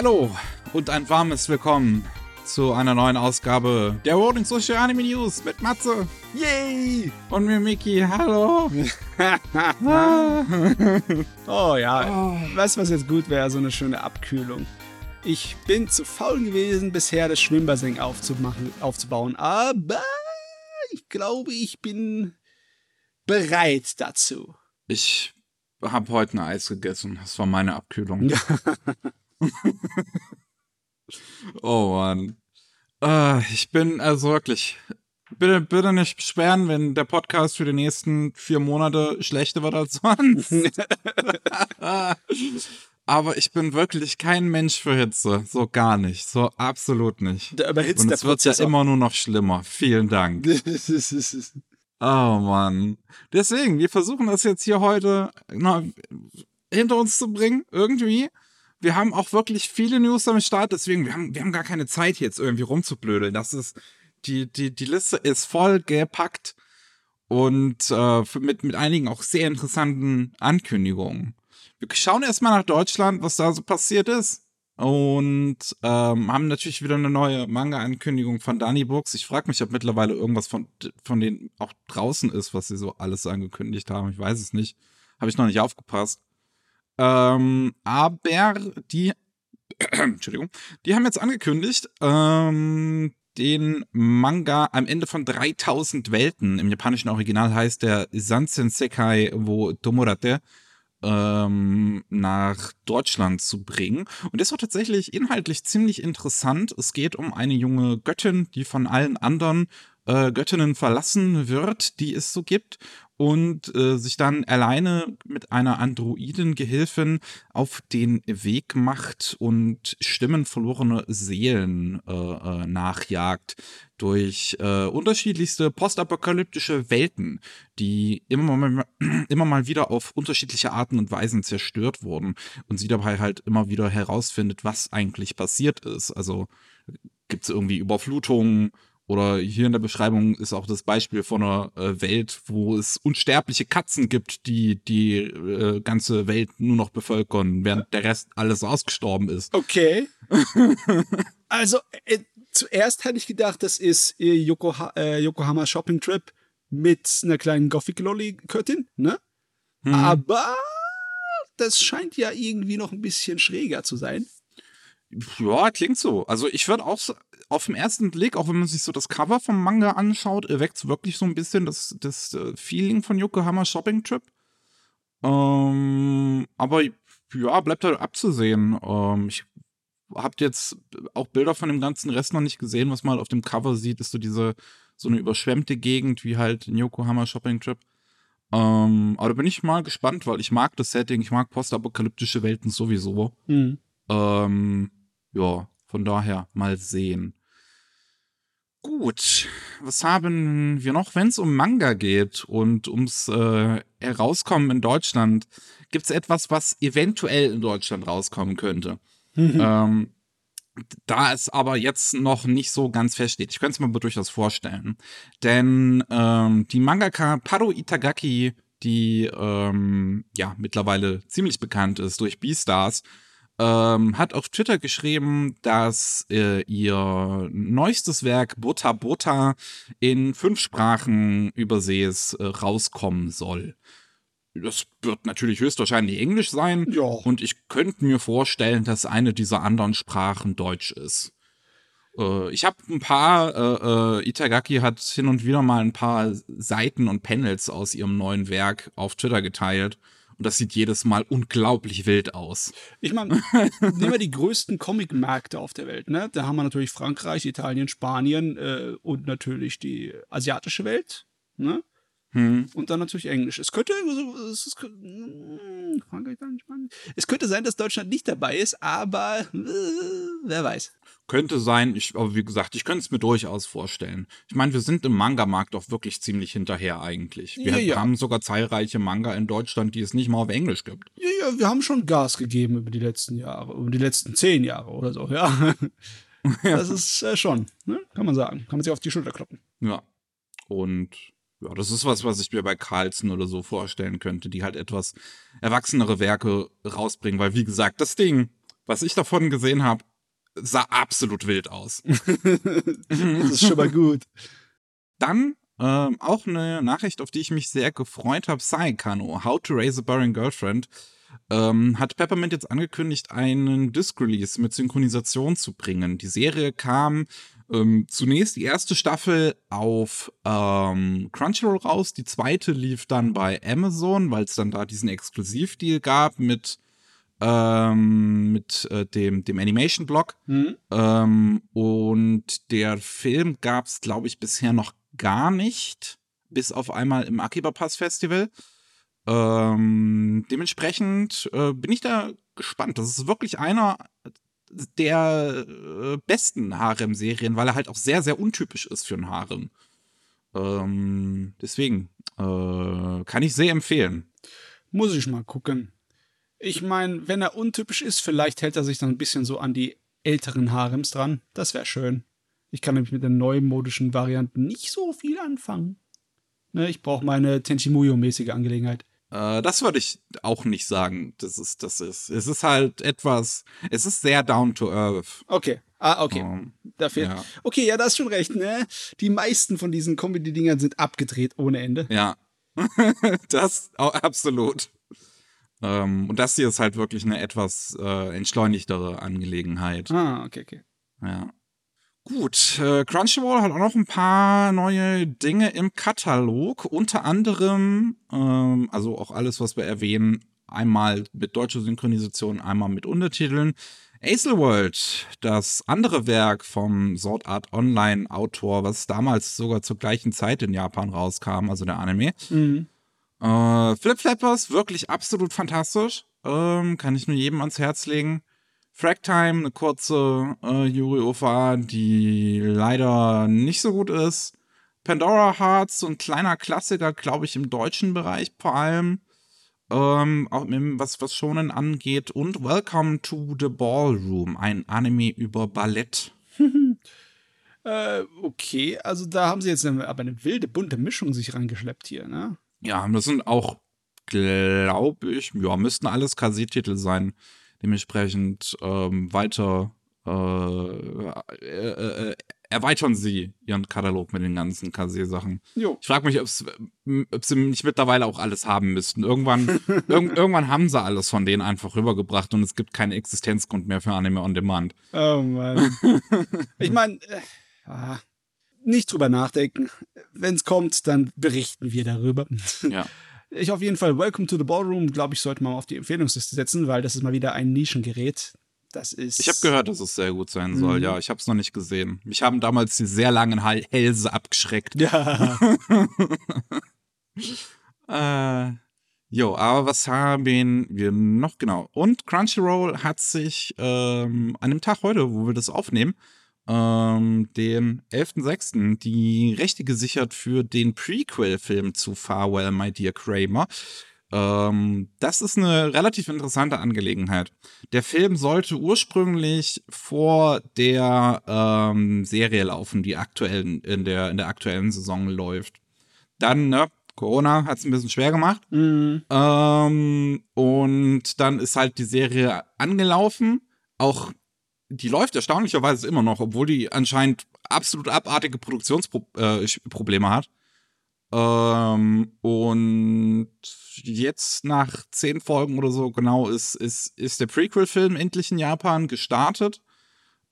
Hallo und ein warmes Willkommen zu einer neuen Ausgabe der Rolling Social Anime News mit Matze. Yay! Und mir Miki. Hallo. oh ja, oh. weißt du, was jetzt gut wäre? So eine schöne Abkühlung. Ich bin zu faul gewesen, bisher das Schwimmbassin aufzumachen, aufzubauen, aber ich glaube, ich bin bereit dazu. Ich habe heute ein Eis gegessen. Das war meine Abkühlung. oh Mann. Uh, ich bin also wirklich. Bitte, bitte nicht beschweren, wenn der Podcast für die nächsten vier Monate schlechter wird als sonst. Aber ich bin wirklich kein Mensch für Hitze. So gar nicht. So absolut nicht. Da überhitzt Und es wird ja immer nur noch schlimmer. Vielen Dank. Oh Mann. Deswegen, wir versuchen das jetzt hier heute na, hinter uns zu bringen, irgendwie. Wir haben auch wirklich viele News am Start, deswegen, wir haben, wir haben gar keine Zeit jetzt irgendwie rumzublödeln. Das ist, die, die, die Liste ist voll gepackt und äh, mit, mit einigen auch sehr interessanten Ankündigungen. Wir schauen erstmal nach Deutschland, was da so passiert ist. Und ähm, haben natürlich wieder eine neue Manga-Ankündigung von Dani Books. Ich frage mich, ob mittlerweile irgendwas von, von denen auch draußen ist, was sie so alles angekündigt haben. Ich weiß es nicht. Habe ich noch nicht aufgepasst. Ähm, aber die, Entschuldigung, die haben jetzt angekündigt, ähm, den Manga am Ende von 3000 Welten. Im japanischen Original heißt der Sansen Sekai wo Tomorate ähm, nach Deutschland zu bringen. Und das war tatsächlich inhaltlich ziemlich interessant. Es geht um eine junge Göttin, die von allen anderen äh, Göttinnen verlassen wird, die es so gibt. Und äh, sich dann alleine mit einer Androiden-Gehilfin auf den Weg macht und stimmenverlorene Seelen äh, äh, nachjagt durch äh, unterschiedlichste postapokalyptische Welten, die immer mal, immer mal wieder auf unterschiedliche Arten und Weisen zerstört wurden und sie dabei halt immer wieder herausfindet, was eigentlich passiert ist. Also gibt es irgendwie Überflutungen oder hier in der Beschreibung ist auch das Beispiel von einer äh, Welt, wo es unsterbliche Katzen gibt, die die äh, ganze Welt nur noch bevölkern, während der Rest alles ausgestorben ist. Okay. also, äh, zuerst hatte ich gedacht, das ist äh, Yokoha äh, Yokohama Shopping Trip mit einer kleinen Gothic Lolly Göttin, ne? Hm. Aber das scheint ja irgendwie noch ein bisschen schräger zu sein. Ja, klingt so. Also ich würde auch auf den ersten Blick, auch wenn man sich so das Cover vom Manga anschaut, erweckt es wirklich so ein bisschen das, das äh, Feeling von Yokohama Shopping Trip. Ähm, aber ja, bleibt halt abzusehen. Ähm, ich habe jetzt auch Bilder von dem ganzen Rest noch nicht gesehen. Was man halt auf dem Cover sieht, ist so diese so eine überschwemmte Gegend wie halt in Yokohama Shopping Trip. Ähm, aber da bin ich mal gespannt, weil ich mag das Setting, ich mag postapokalyptische Welten sowieso. Mhm. Ähm, ja, von daher mal sehen. Gut, was haben wir noch, wenn es um Manga geht und ums äh, Herauskommen in Deutschland? Gibt es etwas, was eventuell in Deutschland rauskommen könnte? Mhm. Ähm, da es aber jetzt noch nicht so ganz feststeht. Ich könnte es mir aber durchaus vorstellen. Denn ähm, die Mangaka Paro Itagaki, die ähm, ja mittlerweile ziemlich bekannt ist durch Beastars, ähm, hat auf Twitter geschrieben, dass äh, ihr neuestes Werk Bota Bota in fünf Sprachen übersees äh, rauskommen soll. Das wird natürlich höchstwahrscheinlich Englisch sein. Ja. Und ich könnte mir vorstellen, dass eine dieser anderen Sprachen Deutsch ist. Äh, ich habe ein paar, äh, äh, Itagaki hat hin und wieder mal ein paar Seiten und Panels aus ihrem neuen Werk auf Twitter geteilt. Und das sieht jedes Mal unglaublich wild aus. Ich meine, nehmen wir die größten Comic-Märkte auf der Welt, ne? Da haben wir natürlich Frankreich, Italien, Spanien äh, und natürlich die asiatische Welt, ne? Hm. Und dann natürlich Englisch. Es könnte, es, es, hm, Frankreich, Italien, Spanien. Es könnte sein, dass Deutschland nicht dabei ist, aber äh, wer weiß. Könnte sein, ich, aber wie gesagt, ich könnte es mir durchaus vorstellen. Ich meine, wir sind im Manga-Markt auch wirklich ziemlich hinterher eigentlich. Wir Ja, ja. haben sogar zahlreiche Manga in Deutschland, die es nicht mal auf Englisch gibt. Ja, ja, wir haben schon Gas gegeben über die letzten Jahre, über die letzten zehn Jahre oder so, ja. Das ist äh, schon, ne? kann man sagen. Kann man sich auf die Schulter kloppen. Ja. Und ja, das ist was, was ich mir bei Carlsen oder so vorstellen könnte, die halt etwas erwachsenere Werke rausbringen, weil wie gesagt, das Ding was ich davon gesehen habe, sah absolut wild aus. das ist schon mal gut. Dann ähm, auch eine Nachricht, auf die ich mich sehr gefreut habe. Saikano, How to Raise a Boring Girlfriend. Ähm, hat Peppermint jetzt angekündigt, einen Disc-Release mit Synchronisation zu bringen. Die Serie kam ähm, zunächst die erste Staffel auf ähm, Crunchyroll raus, die zweite lief dann bei Amazon, weil es dann da diesen Exklusivdeal gab mit ähm, mit äh, dem, dem Animation-Blog. Mhm. Ähm, und der Film gab es, glaube ich, bisher noch gar nicht, bis auf einmal im Akiba Pass Festival. Ähm, dementsprechend äh, bin ich da gespannt. Das ist wirklich einer der äh, besten Harem-Serien, weil er halt auch sehr, sehr untypisch ist für einen Harem. Ähm, deswegen äh, kann ich sehr empfehlen. Muss ich mal gucken. Ich meine, wenn er untypisch ist, vielleicht hält er sich dann ein bisschen so an die älteren Harems dran. Das wäre schön. Ich kann nämlich mit den neumodischen Varianten nicht so viel anfangen. Ne, ich brauche meine Tenchimuyo-mäßige Angelegenheit. Äh, das würde ich auch nicht sagen. Das ist, das ist. Es ist halt etwas. Es ist sehr down to earth. Okay. Ah, okay. Um, Dafür. Ja. Okay, ja, da hast schon recht, ne? Die meisten von diesen Comedy-Dingern sind abgedreht ohne Ende. Ja. das oh, absolut. Ähm, und das hier ist halt wirklich eine etwas äh, entschleunigtere Angelegenheit. Ah, okay, okay. Ja. Gut, äh, Crunchyroll hat auch noch ein paar neue Dinge im Katalog, unter anderem, ähm, also auch alles, was wir erwähnen, einmal mit deutscher Synchronisation, einmal mit Untertiteln. Acel World, das andere Werk vom Sword Art Online Autor, was damals sogar zur gleichen Zeit in Japan rauskam, also der Anime. Mhm. Äh, Flip Flappers, wirklich absolut fantastisch. Ähm, kann ich nur jedem ans Herz legen. Fragtime, eine kurze äh, Yuri OVA, die leider nicht so gut ist. Pandora Hearts, so ein kleiner Klassiker, glaube ich, im deutschen Bereich vor allem. Ähm, auch was, was Shonen angeht. Und Welcome to the Ballroom, ein Anime über Ballett. äh, okay, also da haben sie jetzt eine, aber eine wilde, bunte Mischung sich reingeschleppt hier, ne? Ja, das sind auch, glaube ich, ja, müssten alles KZ-Titel sein dementsprechend ähm, weiter äh, äh, äh, erweitern sie ihren Katalog mit den ganzen KC-Sachen. Ich frage mich, ob sie nicht mittlerweile auch alles haben müssten. Irgendwann, irg irgendwann haben sie alles von denen einfach rübergebracht und es gibt keinen Existenzgrund mehr für Anime on Demand. Oh Mann. ich meine, äh, ah, nicht drüber nachdenken. Wenn es kommt, dann berichten wir darüber. Ja. Ich auf jeden Fall Welcome to the Ballroom, glaube ich, sollte man auf die Empfehlungsliste setzen, weil das ist mal wieder ein Nischengerät. Das ist. Ich habe gehört, dass es sehr gut sein soll. Mhm. Ja, ich habe es noch nicht gesehen. Mich haben damals die sehr langen Hälse abgeschreckt. Ja. äh, jo, aber was haben wir noch genau? Und Crunchyroll hat sich ähm, an dem Tag heute, wo wir das aufnehmen, ähm, den 11.06. die Rechte gesichert für den Prequel-Film zu Farewell, My Dear Kramer. Ähm, das ist eine relativ interessante Angelegenheit. Der Film sollte ursprünglich vor der ähm, Serie laufen, die aktuell in der, in der aktuellen Saison läuft. Dann, ne, Corona hat es ein bisschen schwer gemacht. Mhm. Ähm, und dann ist halt die Serie angelaufen. Auch die läuft erstaunlicherweise immer noch, obwohl die anscheinend absolut abartige Produktionsprobleme äh, hat. Ähm, und jetzt nach zehn Folgen oder so genau ist, ist, ist der Prequel-Film endlich in Japan gestartet.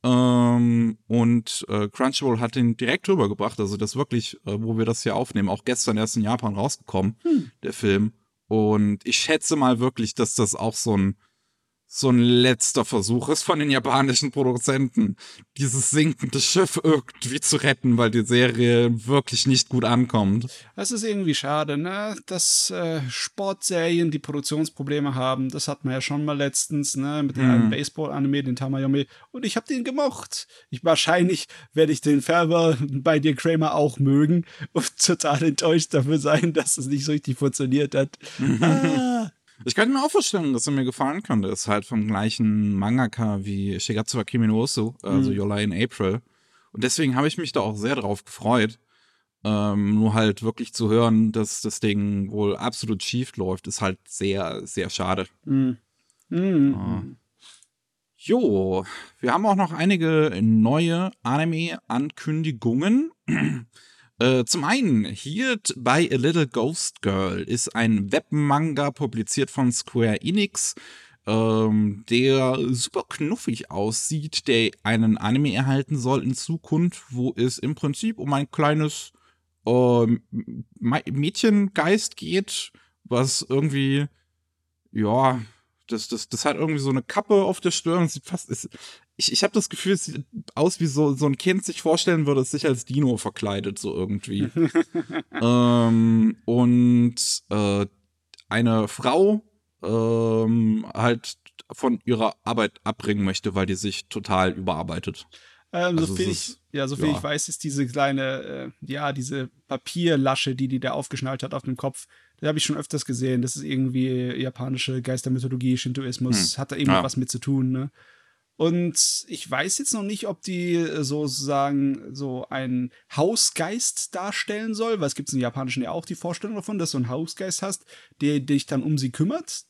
Ähm, und äh, Crunchyroll hat den direkt rübergebracht. Also das wirklich, äh, wo wir das hier aufnehmen, auch gestern erst in Japan rausgekommen, hm. der Film. Und ich schätze mal wirklich, dass das auch so ein so ein letzter Versuch ist von den japanischen Produzenten, dieses sinkende Schiff irgendwie zu retten, weil die Serie wirklich nicht gut ankommt. Das ist irgendwie schade, ne? Dass äh, Sportserien die Produktionsprobleme haben, das hatten wir ja schon mal letztens, ne? Mit dem hm. Baseball-Anime, den Tamayomi. Und ich habe den gemocht. Ich wahrscheinlich werde ich den Färber bei dir Kramer auch mögen und total enttäuscht dafür sein, dass es nicht so richtig funktioniert hat. ah. Ich könnte mir auch vorstellen, dass er mir gefallen könnte. Ist halt vom gleichen Mangaka wie Shigatsu Kimi no Osu, also mhm. Yola in April. Und deswegen habe ich mich da auch sehr drauf gefreut. Ähm, nur halt wirklich zu hören, dass das Ding wohl absolut schief läuft, ist halt sehr, sehr schade. Mhm. Mhm. Jo, wir haben auch noch einige neue Anime-Ankündigungen. Äh, zum einen, hier bei A Little Ghost Girl ist ein Webmanga publiziert von Square Enix, ähm, der super knuffig aussieht, der einen Anime erhalten soll in Zukunft, wo es im Prinzip um ein kleines äh, Mädchengeist geht, was irgendwie, ja, das, das, das hat irgendwie so eine Kappe auf der Stirn. Sieht fast, ist, ich, ich habe das Gefühl, es sieht aus, wie so, so ein Kind sich vorstellen würde, es sich als Dino verkleidet, so irgendwie. ähm, und äh, eine Frau ähm, halt von ihrer Arbeit abbringen möchte, weil die sich total überarbeitet. Ähm, also so viel ich, ja, so viel ja. ich weiß, ist diese kleine, äh, ja, diese Papierlasche, die die da aufgeschnallt hat auf dem Kopf, da habe ich schon öfters gesehen. Das ist irgendwie japanische Geistermythologie, Shintoismus, hm. hat da irgendwas ja. mit zu tun, ne? Und ich weiß jetzt noch nicht, ob die sozusagen so einen Hausgeist darstellen soll, weil es gibt im Japanischen ja auch die Vorstellung davon, dass du einen Hausgeist hast, der dich dann um sie kümmert.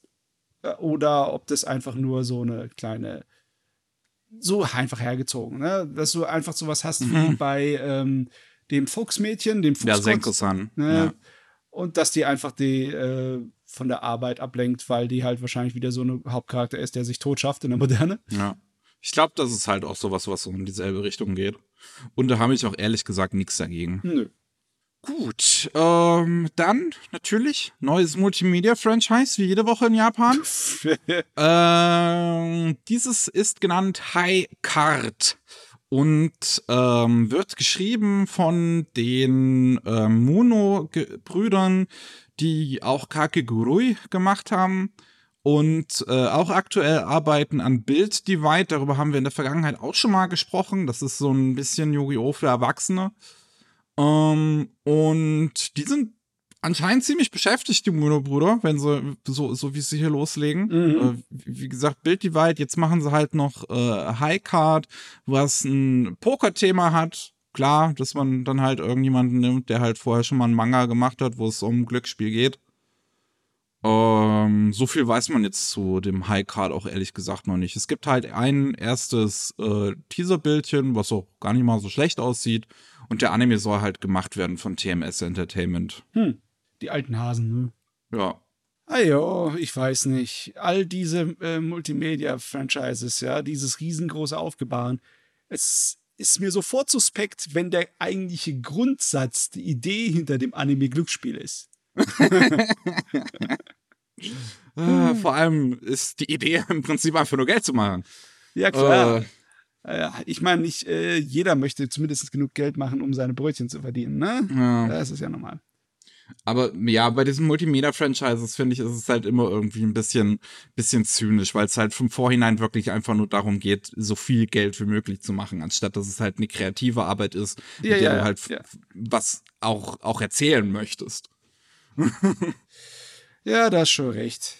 Äh, oder ob das einfach nur so eine kleine so einfach hergezogen, ne? Dass du einfach sowas hast mhm. wie bei ähm, dem Fuchsmädchen, dem Fuchsgott. Ja, Senko-san. Ne? Ja. Und dass die einfach die äh, von der Arbeit ablenkt, weil die halt wahrscheinlich wieder so ein Hauptcharakter ist, der sich tot schafft in der Moderne. Ja. Ich glaube, das ist halt auch sowas, was so in dieselbe Richtung geht. Und da habe ich auch ehrlich gesagt nichts dagegen. Nö. Gut, ähm, dann natürlich neues Multimedia-Franchise, wie jede Woche in Japan. ähm, dieses ist genannt High Card und ähm, wird geschrieben von den äh, Mono-Brüdern, die auch Kakegurui gemacht haben und äh, auch aktuell arbeiten an Build Divide. Darüber haben wir in der Vergangenheit auch schon mal gesprochen. Das ist so ein bisschen Yu-Gi-Oh! für Erwachsene. Ähm, und die sind anscheinend ziemlich beschäftigt, die Mono-Brüder, wenn sie, so, so wie sie hier loslegen. Mhm. Äh, wie gesagt, Bild Divide, jetzt machen sie halt noch äh, High Card, was ein Poker-Thema hat. Klar, dass man dann halt irgendjemanden nimmt, der halt vorher schon mal einen Manga gemacht hat, wo es um Glücksspiel geht. Ähm, so viel weiß man jetzt zu dem High Card auch ehrlich gesagt noch nicht. Es gibt halt ein erstes äh, Teaser-Bildchen, was auch gar nicht mal so schlecht aussieht. Und der Anime soll halt gemacht werden von TMS Entertainment. Hm, die alten Hasen, ne? Ja. Ah ja, ich weiß nicht. All diese äh, Multimedia-Franchises, ja, dieses riesengroße Aufgebahren. Es ist mir sofort suspekt, wenn der eigentliche Grundsatz, die Idee hinter dem Anime Glücksspiel ist. äh, vor allem ist die Idee im Prinzip einfach nur Geld zu machen. Ja, klar. Äh, ja, ich meine, nicht äh, jeder möchte zumindest genug Geld machen, um seine Brötchen zu verdienen, ne? Ja. Das ist ja normal. Aber ja, bei diesen Multimedia-Franchises finde ich, ist es halt immer irgendwie ein bisschen, bisschen zynisch, weil es halt vom Vorhinein wirklich einfach nur darum geht, so viel Geld wie möglich zu machen, anstatt dass es halt eine kreative Arbeit ist, ja, mit der ja, du halt ja. was auch, auch erzählen möchtest. ja, da hast schon recht.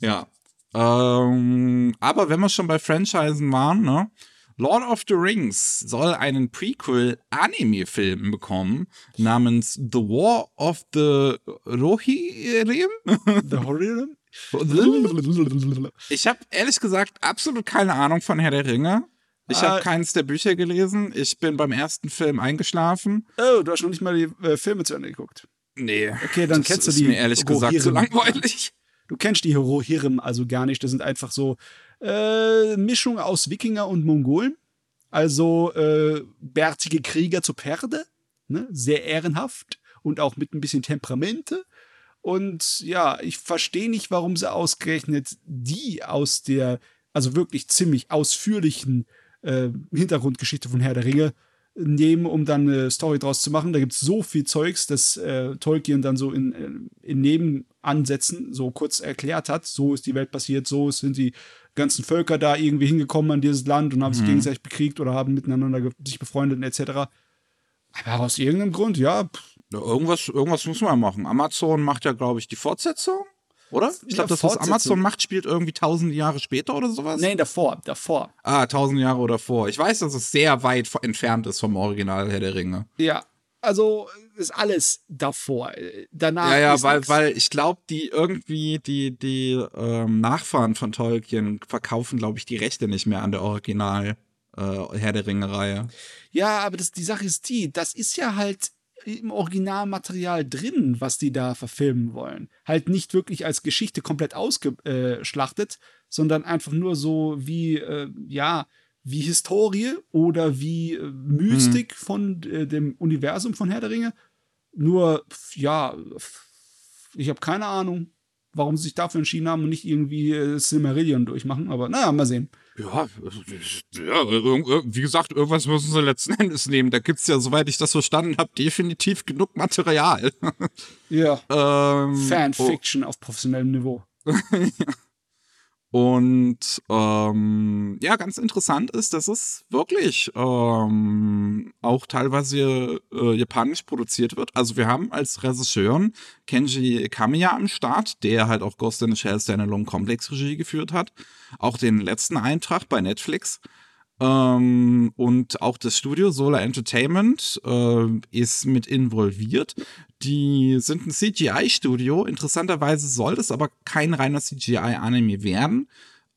Ja. Ähm, aber wenn wir schon bei Franchisen waren, ne? Lord of the Rings soll einen Prequel-Anime-Film bekommen namens The War of the Rohirrim. The Rohirrim? Ich habe ehrlich gesagt absolut keine Ahnung von Herr der Ringe. Ich habe ah. keines der Bücher gelesen. Ich bin beim ersten Film eingeschlafen. Oh, du hast noch nicht mal die äh, Filme zu Ende geguckt. Nee. Okay, dann kennst du die. Ist mir ehrlich gesagt zu langweilig. Du kennst die Rohirrim also gar nicht. Das sind einfach so äh, Mischung aus Wikinger und Mongolen. Also äh, bärtige Krieger zu Perde. Ne? Sehr ehrenhaft und auch mit ein bisschen Temperamente. Und ja, ich verstehe nicht, warum sie ausgerechnet die aus der, also wirklich ziemlich ausführlichen äh, Hintergrundgeschichte von Herr der Ringe nehmen, um dann eine Story draus zu machen. Da gibt es so viel Zeugs, dass äh, Tolkien dann so in, äh, in Nebenansätzen so kurz erklärt hat, so ist die Welt passiert, so sind die ganzen Völker da irgendwie hingekommen an dieses Land und haben mhm. sich gegenseitig bekriegt oder haben miteinander sich befreundet etc. Aber aus irgendeinem Grund, ja. Irgendwas, irgendwas muss man machen. Amazon macht ja, glaube ich, die Fortsetzung. Oder? Ich glaube, das, was Amazon macht, spielt irgendwie tausend Jahre später oder sowas. Nee, davor, davor. Ah, tausend Jahre davor. Ich weiß, dass es sehr weit entfernt ist vom Original Herr der Ringe. Ja, also ist alles davor. Danach. Ja, ja, weil, weil ich glaube, die irgendwie, die, die ähm, Nachfahren von Tolkien verkaufen, glaube ich, die Rechte nicht mehr an der Original äh, Herr der Ringe-Reihe. Ja, aber das, die Sache ist die, das ist ja halt im Originalmaterial drin, was die da verfilmen wollen. Halt nicht wirklich als Geschichte komplett ausgeschlachtet, sondern einfach nur so wie, äh, ja, wie Historie oder wie äh, Mystik mhm. von äh, dem Universum von Herr der Ringe. Nur, ja, ich habe keine Ahnung, warum sie sich dafür entschieden haben und nicht irgendwie äh, Silmarillion durchmachen. Aber naja, mal sehen. Ja, ja, wie gesagt, irgendwas müssen sie letzten Endes nehmen. Da gibt es ja, soweit ich das verstanden habe, definitiv genug Material. Ja. ähm, Fanfiction oh. auf professionellem Niveau. Und ähm, ja, ganz interessant ist, dass es wirklich ähm, auch teilweise äh, japanisch produziert wird. Also wir haben als Regisseur Kenji Kamiya am Start, der halt auch Ghost in the Shell Standalone Complex Regie geführt hat. Auch den letzten Eintrag bei Netflix. Ähm, und auch das Studio Solar Entertainment äh, ist mit involviert. Die sind ein CGI-Studio. Interessanterweise soll das aber kein reiner CGI-Anime werden.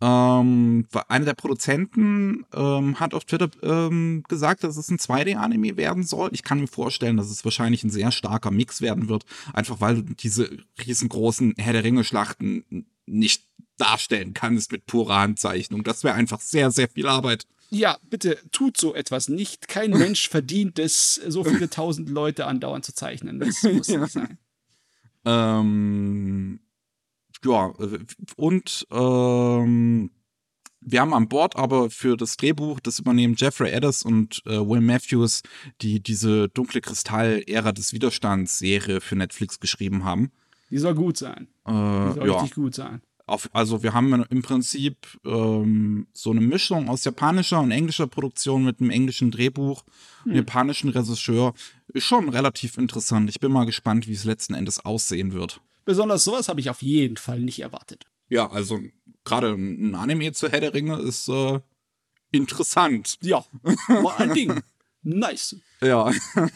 Ähm, einer der Produzenten ähm, hat auf Twitter ähm, gesagt, dass es ein 2D-Anime werden soll. Ich kann mir vorstellen, dass es wahrscheinlich ein sehr starker Mix werden wird, einfach weil du diese riesengroßen Herr der Ringe-Schlachten nicht darstellen kannst mit purer Handzeichnung. Das wäre einfach sehr, sehr viel Arbeit. Ja, bitte tut so etwas nicht. Kein Mensch verdient es, so viele tausend Leute andauernd zu zeichnen. Das muss ja. nicht sein. Ähm, ja, und ähm, wir haben an Bord aber für das Drehbuch, das übernehmen Jeffrey Addis und äh, Will Matthews, die diese dunkle Kristall-Ära des Widerstands-Serie für Netflix geschrieben haben. Die soll gut sein. Äh, die soll ja. richtig gut sein. Auf, also wir haben im Prinzip ähm, so eine Mischung aus japanischer und englischer Produktion mit einem englischen Drehbuch, hm. japanischen Regisseur. Ist schon relativ interessant. Ich bin mal gespannt, wie es letzten Endes aussehen wird. Besonders sowas habe ich auf jeden Fall nicht erwartet. Ja, also gerade ein Anime zu Herr der Ringe ist äh, interessant. Ja, vor allen Dingen. Nice. Ja.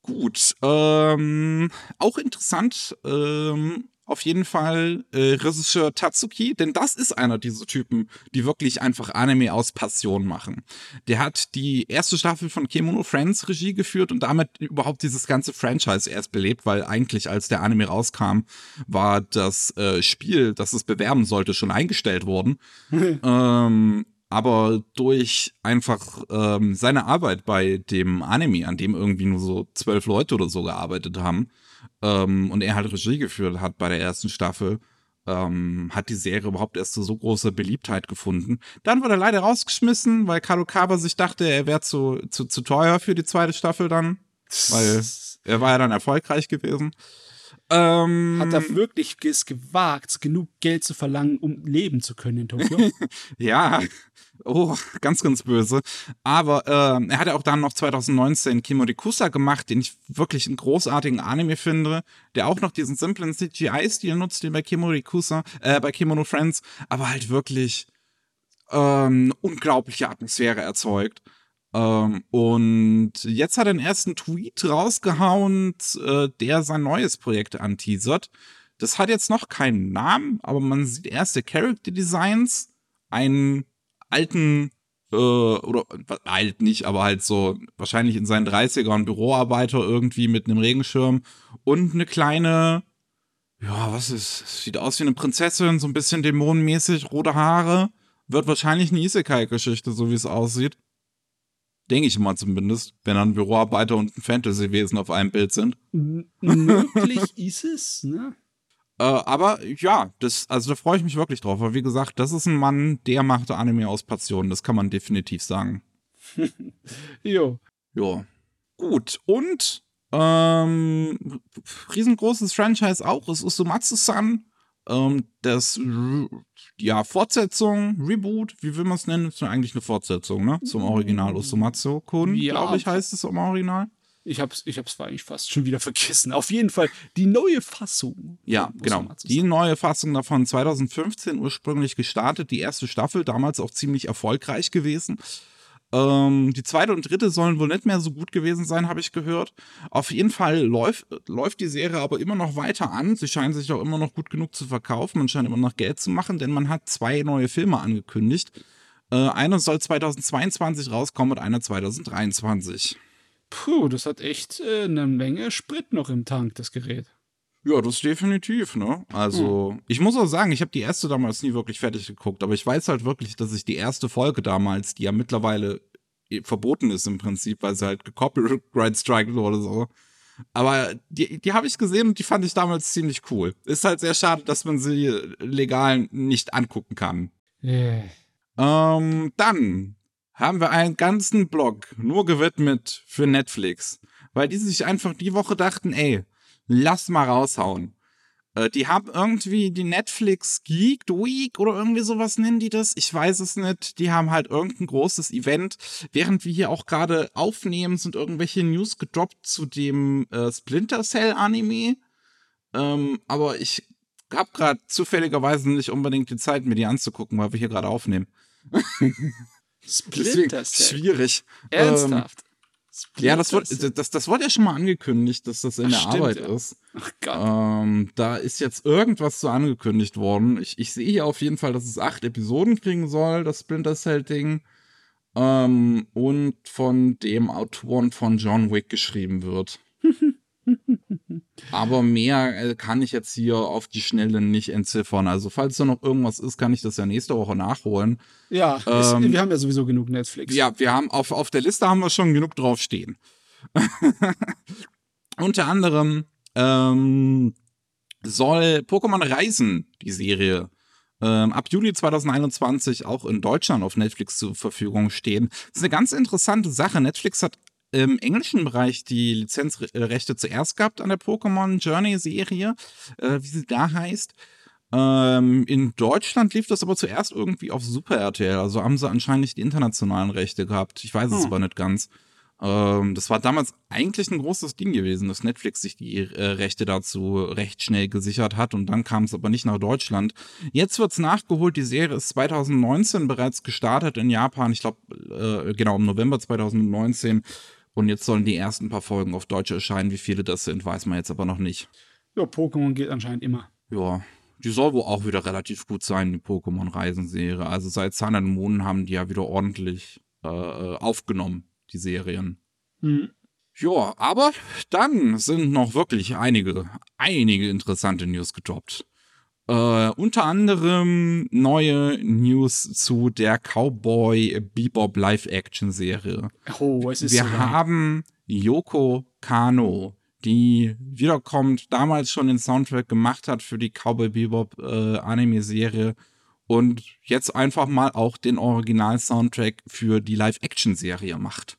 Gut. Ähm, auch interessant, ähm, auf jeden Fall äh, Regisseur Tatsuki, denn das ist einer dieser Typen, die wirklich einfach Anime aus Passion machen. Der hat die erste Staffel von Kemono Friends Regie geführt und damit überhaupt dieses ganze Franchise erst belebt, weil eigentlich als der Anime rauskam, war das äh, Spiel, das es bewerben sollte, schon eingestellt worden. ähm, aber durch einfach ähm, seine Arbeit bei dem Anime, an dem irgendwie nur so zwölf Leute oder so gearbeitet haben, ähm, und er halt Regie geführt hat bei der ersten Staffel, ähm, hat die Serie überhaupt erst so, so große Beliebtheit gefunden. Dann wurde er leider rausgeschmissen, weil Kadokawa sich dachte, er wäre zu, zu, zu teuer für die zweite Staffel dann, weil er war ja dann erfolgreich gewesen. Ähm, Hat er wirklich es gewagt, genug Geld zu verlangen, um leben zu können in Tokio? ja, oh, ganz, ganz böse. Aber äh, er hat ja auch dann noch 2019 Kimorikusa gemacht, den ich wirklich einen großartigen Anime finde, der auch noch diesen simplen CGI-Stil nutzt, den bei Kimorikusa, äh, bei Kimono Friends, aber halt wirklich ähm, unglaubliche Atmosphäre erzeugt. Ähm, und jetzt hat er den ersten Tweet rausgehauen, äh, der sein neues Projekt anteasert. Das hat jetzt noch keinen Namen, aber man sieht erste Character Designs, einen alten äh, oder alt nicht, aber halt so wahrscheinlich in seinen 30ern Büroarbeiter irgendwie mit einem Regenschirm und eine kleine, ja, was ist, sieht aus wie eine Prinzessin, so ein bisschen dämonenmäßig, rote Haare. Wird wahrscheinlich eine Isekai-Geschichte, so wie es aussieht. Denke ich mal zumindest, wenn ein Büroarbeiter und ein Fantasy-Wesen auf einem Bild sind. Möglich ist es, ne? Äh, aber ja, das, also da freue ich mich wirklich drauf. Weil wie gesagt, das ist ein Mann, der macht Anime aus Passion. Das kann man definitiv sagen. jo. Jo. Gut. Und ähm, riesengroßes Franchise auch ist Usumatsu-san. Ähm, das, ja, Fortsetzung, Reboot, wie will man es nennen? ist ja eigentlich eine Fortsetzung, ne? Zum Original Usumatsu-kun, ja, glaube ich, heißt es im Original. Ich hab's, ich hab's eigentlich fast schon wieder vergessen. Auf jeden Fall die neue Fassung. Ja, genau. Die neue Fassung davon 2015 ursprünglich gestartet. Die erste Staffel, damals auch ziemlich erfolgreich gewesen. Ähm, die zweite und dritte sollen wohl nicht mehr so gut gewesen sein, habe ich gehört. Auf jeden Fall läuft, läuft die Serie aber immer noch weiter an. Sie scheinen sich auch immer noch gut genug zu verkaufen. Man scheint immer noch Geld zu machen, denn man hat zwei neue Filme angekündigt. Äh, einer soll 2022 rauskommen und einer 2023. Puh, das hat echt äh, eine Menge Sprit noch im Tank, das Gerät. Ja, das definitiv, ne? Also, hm. ich muss auch sagen, ich habe die erste damals nie wirklich fertig geguckt, aber ich weiß halt wirklich, dass ich die erste Folge damals, die ja mittlerweile verboten ist im Prinzip, weil sie halt gecopyright striken wurde so. Aber die, die habe ich gesehen und die fand ich damals ziemlich cool. Ist halt sehr schade, dass man sie legal nicht angucken kann. Yeah. Ähm, dann haben wir einen ganzen Blog nur gewidmet für Netflix, weil die sich einfach die Woche dachten, ey, lass mal raushauen. Äh, die haben irgendwie die Netflix Geek Week oder irgendwie sowas nennen die das. Ich weiß es nicht. Die haben halt irgendein großes Event. Während wir hier auch gerade aufnehmen, sind irgendwelche News gedroppt zu dem äh, Splinter Cell Anime. Ähm, aber ich habe gerade zufälligerweise nicht unbedingt die Zeit, mir die anzugucken, weil wir hier gerade aufnehmen. Splinter Cell. Schwierig. Ernsthaft. Ähm, ja, das wurde, das, das wurde ja schon mal angekündigt, dass das in Ach, der stimmt, Arbeit ja. ist. Ach Gott. Ähm, da ist jetzt irgendwas so angekündigt worden. Ich, ich sehe hier auf jeden Fall, dass es acht Episoden kriegen soll, das Splinter Cell-Ding. Ähm, und von dem Autoren von John Wick geschrieben wird. Aber mehr äh, kann ich jetzt hier auf die Schnelle nicht entziffern. Also, falls da noch irgendwas ist, kann ich das ja nächste Woche nachholen. Ja, ähm, wir haben ja sowieso genug Netflix. Ja, wir haben auf, auf der Liste haben wir schon genug draufstehen. Unter anderem ähm, soll Pokémon Reisen, die Serie, ähm, ab Juli 2021 auch in Deutschland auf Netflix zur Verfügung stehen. Das ist eine ganz interessante Sache. Netflix hat im englischen Bereich die Lizenzrechte zuerst gehabt an der Pokémon Journey Serie, äh, wie sie da heißt. Ähm, in Deutschland lief das aber zuerst irgendwie auf Super RTL, also haben sie anscheinend nicht die internationalen Rechte gehabt. Ich weiß es hm. aber nicht ganz. Ähm, das war damals eigentlich ein großes Ding gewesen, dass Netflix sich die äh, Rechte dazu recht schnell gesichert hat und dann kam es aber nicht nach Deutschland. Jetzt wird es nachgeholt. Die Serie ist 2019 bereits gestartet in Japan. Ich glaube, äh, genau im November 2019 und jetzt sollen die ersten paar Folgen auf Deutsch erscheinen. Wie viele das sind, weiß man jetzt aber noch nicht. Ja, Pokémon geht anscheinend immer. Ja, die soll wohl auch wieder relativ gut sein, die Pokémon-Reisenserie. Also seit Zahn und Monden haben die ja wieder ordentlich äh, äh, aufgenommen, die Serien. Mhm. Ja, aber dann sind noch wirklich einige, einige interessante News gedroppt. Äh, unter anderem neue News zu der Cowboy Bebop Live-Action-Serie. Oh, es ist Wir so haben Yoko Kano, die wiederkommt, damals schon den Soundtrack gemacht hat für die Cowboy Bebop äh, Anime-Serie und jetzt einfach mal auch den Original-Soundtrack für die Live-Action-Serie macht.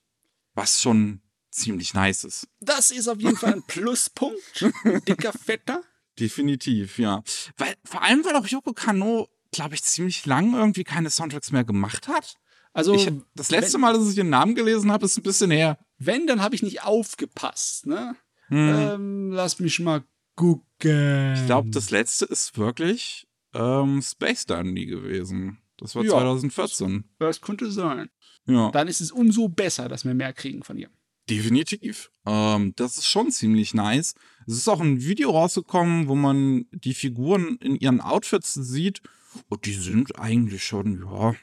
Was schon ziemlich nice ist. Das ist auf jeden Fall ein Pluspunkt. Dicker Fetter. Definitiv, ja. Weil, vor allem, weil auch Yoko Kano, glaube ich, ziemlich lang irgendwie keine Soundtracks mehr gemacht hat. Also, ich, das letzte wenn, Mal, dass ich den Namen gelesen habe, ist ein bisschen her. Wenn, dann habe ich nicht aufgepasst, ne? Hm. Ähm, lass mich mal gucken. Ich glaube, das letzte ist wirklich ähm, Space Dandy gewesen. Das war ja, 2014. Das, das könnte sein. Ja. Dann ist es umso besser, dass wir mehr kriegen von ihr. Definitiv. Ähm, das ist schon ziemlich nice. Es ist auch ein Video rausgekommen, wo man die Figuren in ihren Outfits sieht. Und die sind eigentlich schon, ja.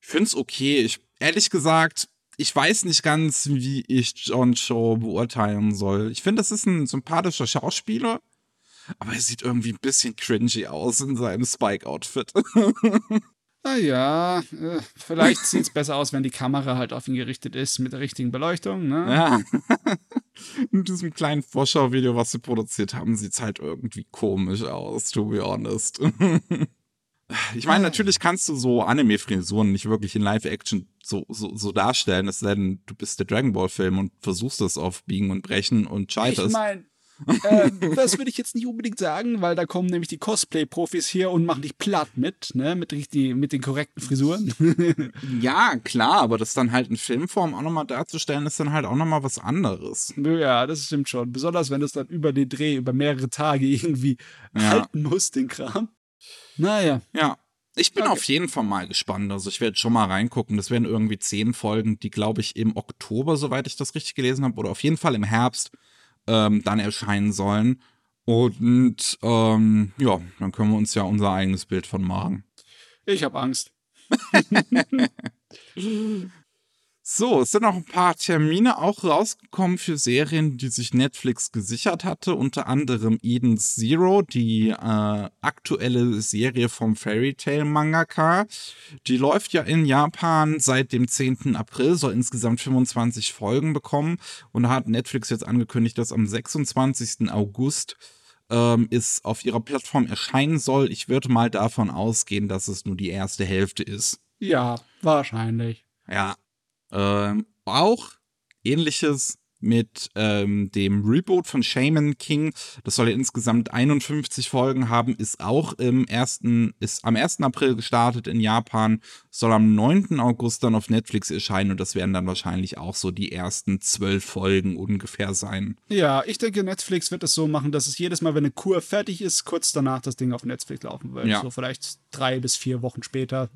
Ich finde es okay. Ich, ehrlich gesagt, ich weiß nicht ganz, wie ich John Cho beurteilen soll. Ich finde, das ist ein sympathischer Schauspieler. Aber er sieht irgendwie ein bisschen cringy aus in seinem Spike-Outfit. Ah ja, äh, vielleicht sieht es besser aus, wenn die Kamera halt auf ihn gerichtet ist mit der richtigen Beleuchtung. Ne? Ja. In diesem kleinen Vorschauvideo, was sie produziert haben, sieht es halt irgendwie komisch aus, to be honest. ich meine, natürlich kannst du so Anime-Frisuren nicht wirklich in Live-Action so, so, so darstellen, es sei denn, du bist der Dragon Ball-Film und versuchst es auf Biegen und Brechen und scheiterst. Ich meine, äh, das würde ich jetzt nicht unbedingt sagen, weil da kommen nämlich die Cosplay-Profis hier und machen dich platt mit, ne, mit, richtig, mit den korrekten Frisuren. ja, klar, aber das dann halt in Filmform auch nochmal darzustellen, ist dann halt auch nochmal was anderes. Ja, das stimmt schon. Besonders wenn du es dann über den Dreh, über mehrere Tage irgendwie ja. halten musst, den Kram. Naja. Ja. Ich bin Okay. auf jeden Fall mal gespannt. Also ich werde schon mal reingucken. Das werden irgendwie zehn Folgen, die, glaube ich, im Oktober, soweit ich das richtig gelesen habe, oder auf jeden Fall im Herbst ähm, dann erscheinen sollen. Und ähm, ja, dann können wir uns ja unser eigenes Bild von machen. Ich habe Angst. So, es sind noch ein paar Termine auch rausgekommen für Serien, die sich Netflix gesichert hatte. Unter anderem Eden Zero, die äh, aktuelle Serie vom Fairy Tail Mangaka. Die läuft ja in Japan seit dem 10. April, soll insgesamt 25 Folgen bekommen. Und da hat Netflix jetzt angekündigt, dass am 26. August ähm, es auf ihrer Plattform erscheinen soll. Ich würde mal davon ausgehen, dass es nur die erste Hälfte ist. Ja, wahrscheinlich. Ja. Ähm, auch ähnliches mit ähm, dem Reboot von Shaman King. Das soll ja insgesamt 51 Folgen haben, ist auch im ersten, ist am 1. April gestartet in Japan, soll am 9. August dann auf Netflix erscheinen und das werden dann wahrscheinlich auch so die ersten zwölf Folgen ungefähr sein. Ja, ich denke, Netflix wird es so machen, dass es jedes Mal, wenn eine Kur fertig ist, kurz danach das Ding auf Netflix laufen wird. Ja. So vielleicht drei bis vier Wochen später.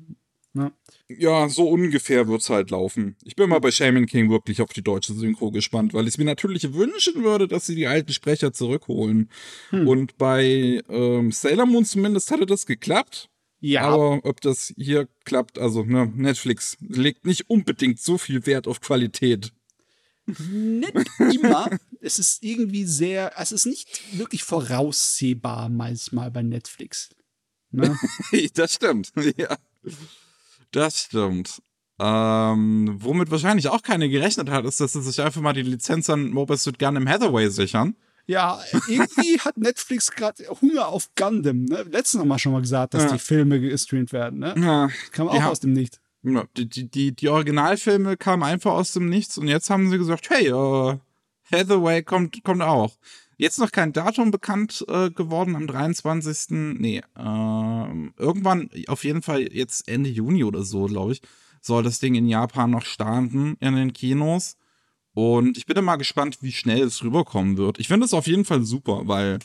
Ne? Ja, so ungefähr wird's halt laufen. Ich bin mal bei Shaman King wirklich auf die deutsche Synchro gespannt, weil ich es mir natürlich wünschen würde, dass sie die alten Sprecher zurückholen. Und bei ähm, Sailor Moon zumindest hatte das geklappt. Ja, Aber ob das hier klappt, also ne, Netflix legt nicht unbedingt so viel Wert auf Qualität. nicht immer. es ist irgendwie sehr, es ist nicht wirklich voraussehbar manchmal bei Netflix. Ne? das stimmt, ja. Das stimmt. Ähm, womit wahrscheinlich auch keine gerechnet hat, ist, dass sie sich einfach mal die Lizenz an Mobile Suit Gundam Hathaway sichern. Ja, irgendwie hat Netflix gerade Hunger auf Gundam. Ne? Letztens haben wir schon mal gesagt, dass Ja. die Filme gestreamt werden. Ne? Ja, Kam auch Ja. aus dem Nichts. Die, die, die, die Originalfilme kamen einfach aus dem Nichts und jetzt haben sie gesagt, hey, äh, Hathaway kommt, kommt auch. Jetzt noch kein Datum bekannt äh, geworden am 23. Nee, ähm, irgendwann, auf jeden Fall jetzt Ende Juni oder so, glaube ich, soll das Ding in Japan noch starten in den Kinos. Und ich bin mal gespannt, wie schnell es rüberkommen wird. Ich finde es auf jeden Fall super, weil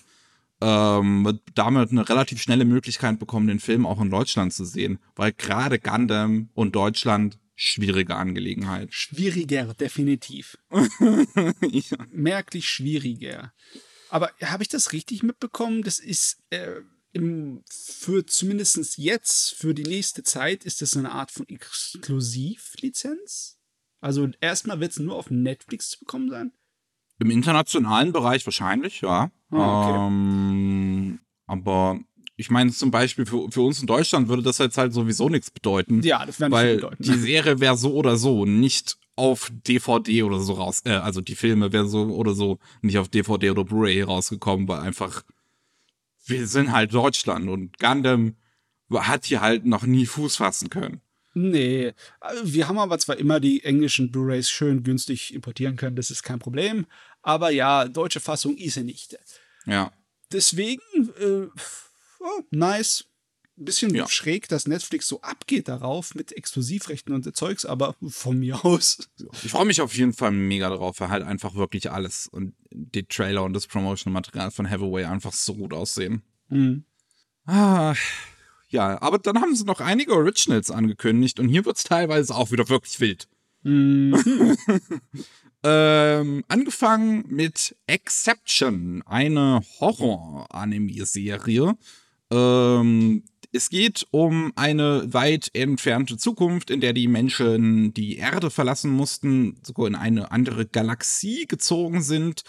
ähm, wir damit eine relativ schnelle Möglichkeit bekommen, den Film auch in Deutschland zu sehen. Weil gerade Gundam und Deutschland schwierige Angelegenheit. Schwieriger, definitiv. ja. Merklich schwieriger. Aber habe ich das richtig mitbekommen? Das ist äh, im, für zumindest jetzt, für die nächste Zeit, ist das eine Art von Exklusivlizenz? Also erstmal wird es nur auf Netflix zu bekommen sein? Im internationalen Bereich wahrscheinlich, ja. Ah, okay. ähm, aber ich meine zum Beispiel für, für uns in Deutschland würde das jetzt halt sowieso nichts bedeuten. Ja, das wäre nicht weil bedeuten. die Serie wäre so oder so nicht auf DVD oder so raus, äh, also die Filme wären so oder so nicht auf DVD oder Blu-ray rausgekommen, weil einfach wir sind halt Deutschland und Gundam hat hier halt noch nie Fuß fassen können. Nee, wir haben aber zwar immer die englischen Blu-rays schön günstig importieren können, das ist kein Problem. Aber ja, deutsche Fassung ist sie nicht. Ja. Deswegen, äh, oh, nice. Ein bisschen Ja. schräg, dass Netflix so abgeht darauf mit Exklusivrechten und Zeugs, aber von mir aus. Ich freue mich auf jeden Fall mega drauf, weil halt einfach wirklich alles und die Trailer und das Promotional-Material von Hathaway einfach so gut aussehen. Hm. Ah, ja, aber dann haben sie noch einige Originals angekündigt und hier wird's teilweise auch wieder wirklich wild. Mhm. Ähm, angefangen mit Exception, eine Horror-Anime-Serie. Ähm, es geht um eine weit entfernte Zukunft, in der die Menschen die Erde verlassen mussten, sogar in eine andere Galaxie gezogen sind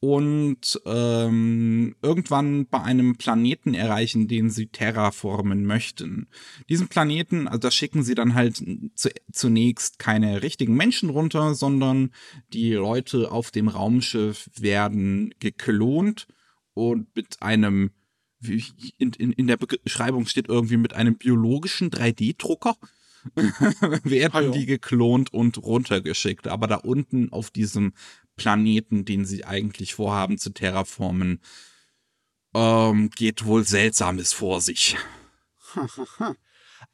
und ähm, irgendwann bei einem Planeten erreichen, den sie terraformen möchten. Diesen Planeten, also da schicken sie dann halt zu, zunächst keine richtigen Menschen runter, sondern die Leute auf dem Raumschiff werden geklont und mit einem in, in, in der Beschreibung steht irgendwie mit einem biologischen 3D-Drucker werden Ah, ja. die geklont und runtergeschickt. Aber da unten auf diesem Planeten, den sie eigentlich vorhaben zu terraformen, ähm, geht wohl Seltsames vor sich.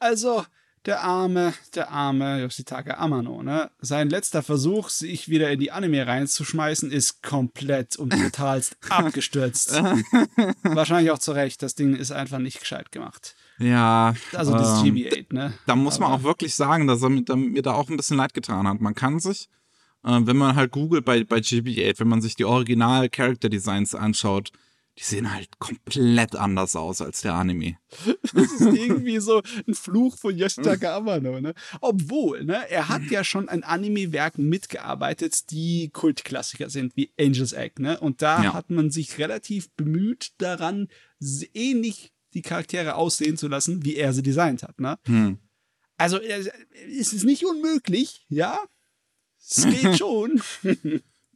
Also, der arme, der arme Yoshitaka Amano, ne? Sein letzter Versuch, sich wieder in die Anime reinzuschmeißen, ist komplett und totalst abgestürzt. Wahrscheinlich auch zu Recht. Das Ding ist einfach nicht gescheit gemacht. Ja. Also das ähm, GB8, ne? Da muss man auch wirklich sagen, dass er mir, mir da auch ein bisschen leid getan hat. Man kann sich, äh, wenn man halt googelt bei, bei GB8, wenn man sich die Original Character Designs anschaut, die sehen halt komplett anders aus als der Anime. Das ist irgendwie so ein Fluch von Yoshitaka Amano, ne? Obwohl, ne, er hat ja schon an Anime-Werken mitgearbeitet, die Kultklassiker sind, wie Angel's Egg, ne? Und da ja. hat man sich relativ bemüht daran, ähnlich die Charaktere aussehen zu lassen, wie er sie designt hat, ne? Hm. Also, es ist nicht unmöglich, ja? Es geht schon.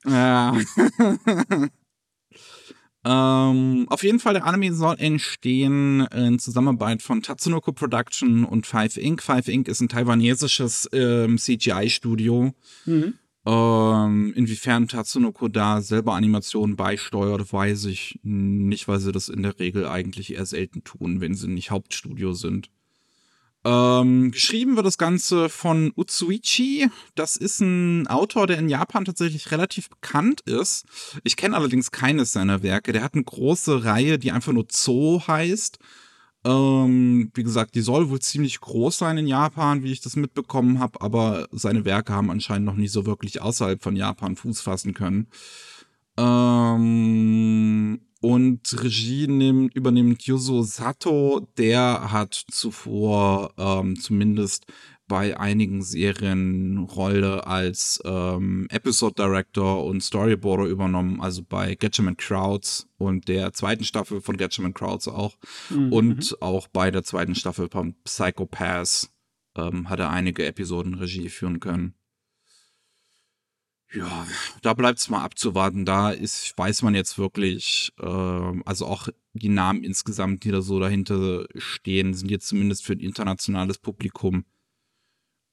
ja. Ähm, auf jeden Fall, der Anime soll entstehen in Zusammenarbeit von Tatsunoko Production und Five Inc. Five Inc. ist ein taiwanesisches ähm, CGI-Studio. Mhm. Ähm, inwiefern Tatsunoko da selber Animationen beisteuert, weiß ich nicht, weil sie das in der Regel eigentlich eher selten tun, wenn sie nicht Hauptstudio sind. Ähm, geschrieben wird das Ganze von Utsuichi. Das ist ein Autor, der in Japan tatsächlich relativ bekannt ist. Ich kenne allerdings keines seiner Werke. Der hat eine große Reihe, die einfach nur Zoo heißt. Ähm, wie gesagt, die soll wohl ziemlich groß sein in Japan, wie ich das mitbekommen habe, aber seine Werke haben anscheinend noch nie so wirklich außerhalb von Japan Fuß fassen können. Ähm, und Regie nimmt, übernimmt Yuzo Sato. Der hat zuvor ähm, zumindest bei einigen Serien Rolle als ähm, Episode Director und Storyboarder übernommen, also bei Gatchaman Crowds und der zweiten Staffel von Gatchaman Crowds auch mhm. und auch bei der zweiten Staffel von Psychopaths ähm, hat er einige Episoden Regie führen können. Ja, da bleibt es mal abzuwarten. Da ist, weiß man jetzt wirklich, äh, also auch die Namen insgesamt, die da so dahinter stehen, sind jetzt zumindest für ein internationales Publikum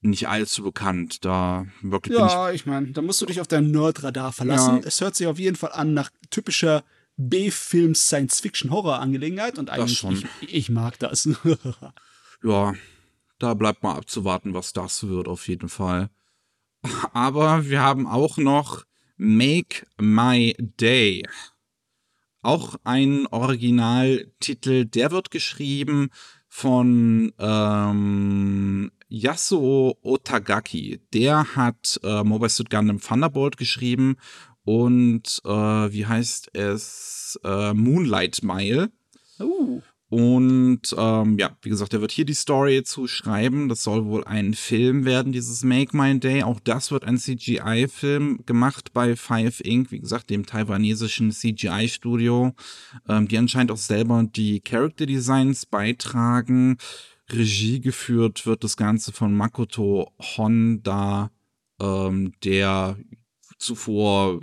nicht allzu bekannt. Da wirklich. Ja, ich, ich meine, da musst du dich auf dein Nerdradar verlassen. Ja. Es hört sich auf jeden Fall an nach typischer B-Film Science-Fiction-Horror-Angelegenheit und eigentlich, ich, ich, mag das. ja, da bleibt mal abzuwarten, was das wird, auf jeden Fall. Aber wir haben auch noch Make My Day. Auch ein Originaltitel, der wird geschrieben von ähm, Yasuo Otagaki. Der hat äh, Mobile Suit Gundam Thunderbolt geschrieben und äh, wie heißt es? Äh, Moonlight Mile. Uh. Und ähm, ja, wie gesagt, er wird hier die Story zu schreiben. Das soll wohl ein Film werden, dieses Make My Day. Auch das wird ein CGI-Film gemacht bei Five Inc., wie gesagt, dem taiwanesischen CGI-Studio, ähm, die anscheinend auch selber die Character Designs beitragen. Regie geführt wird das Ganze von Makoto Honda, ähm, der zuvor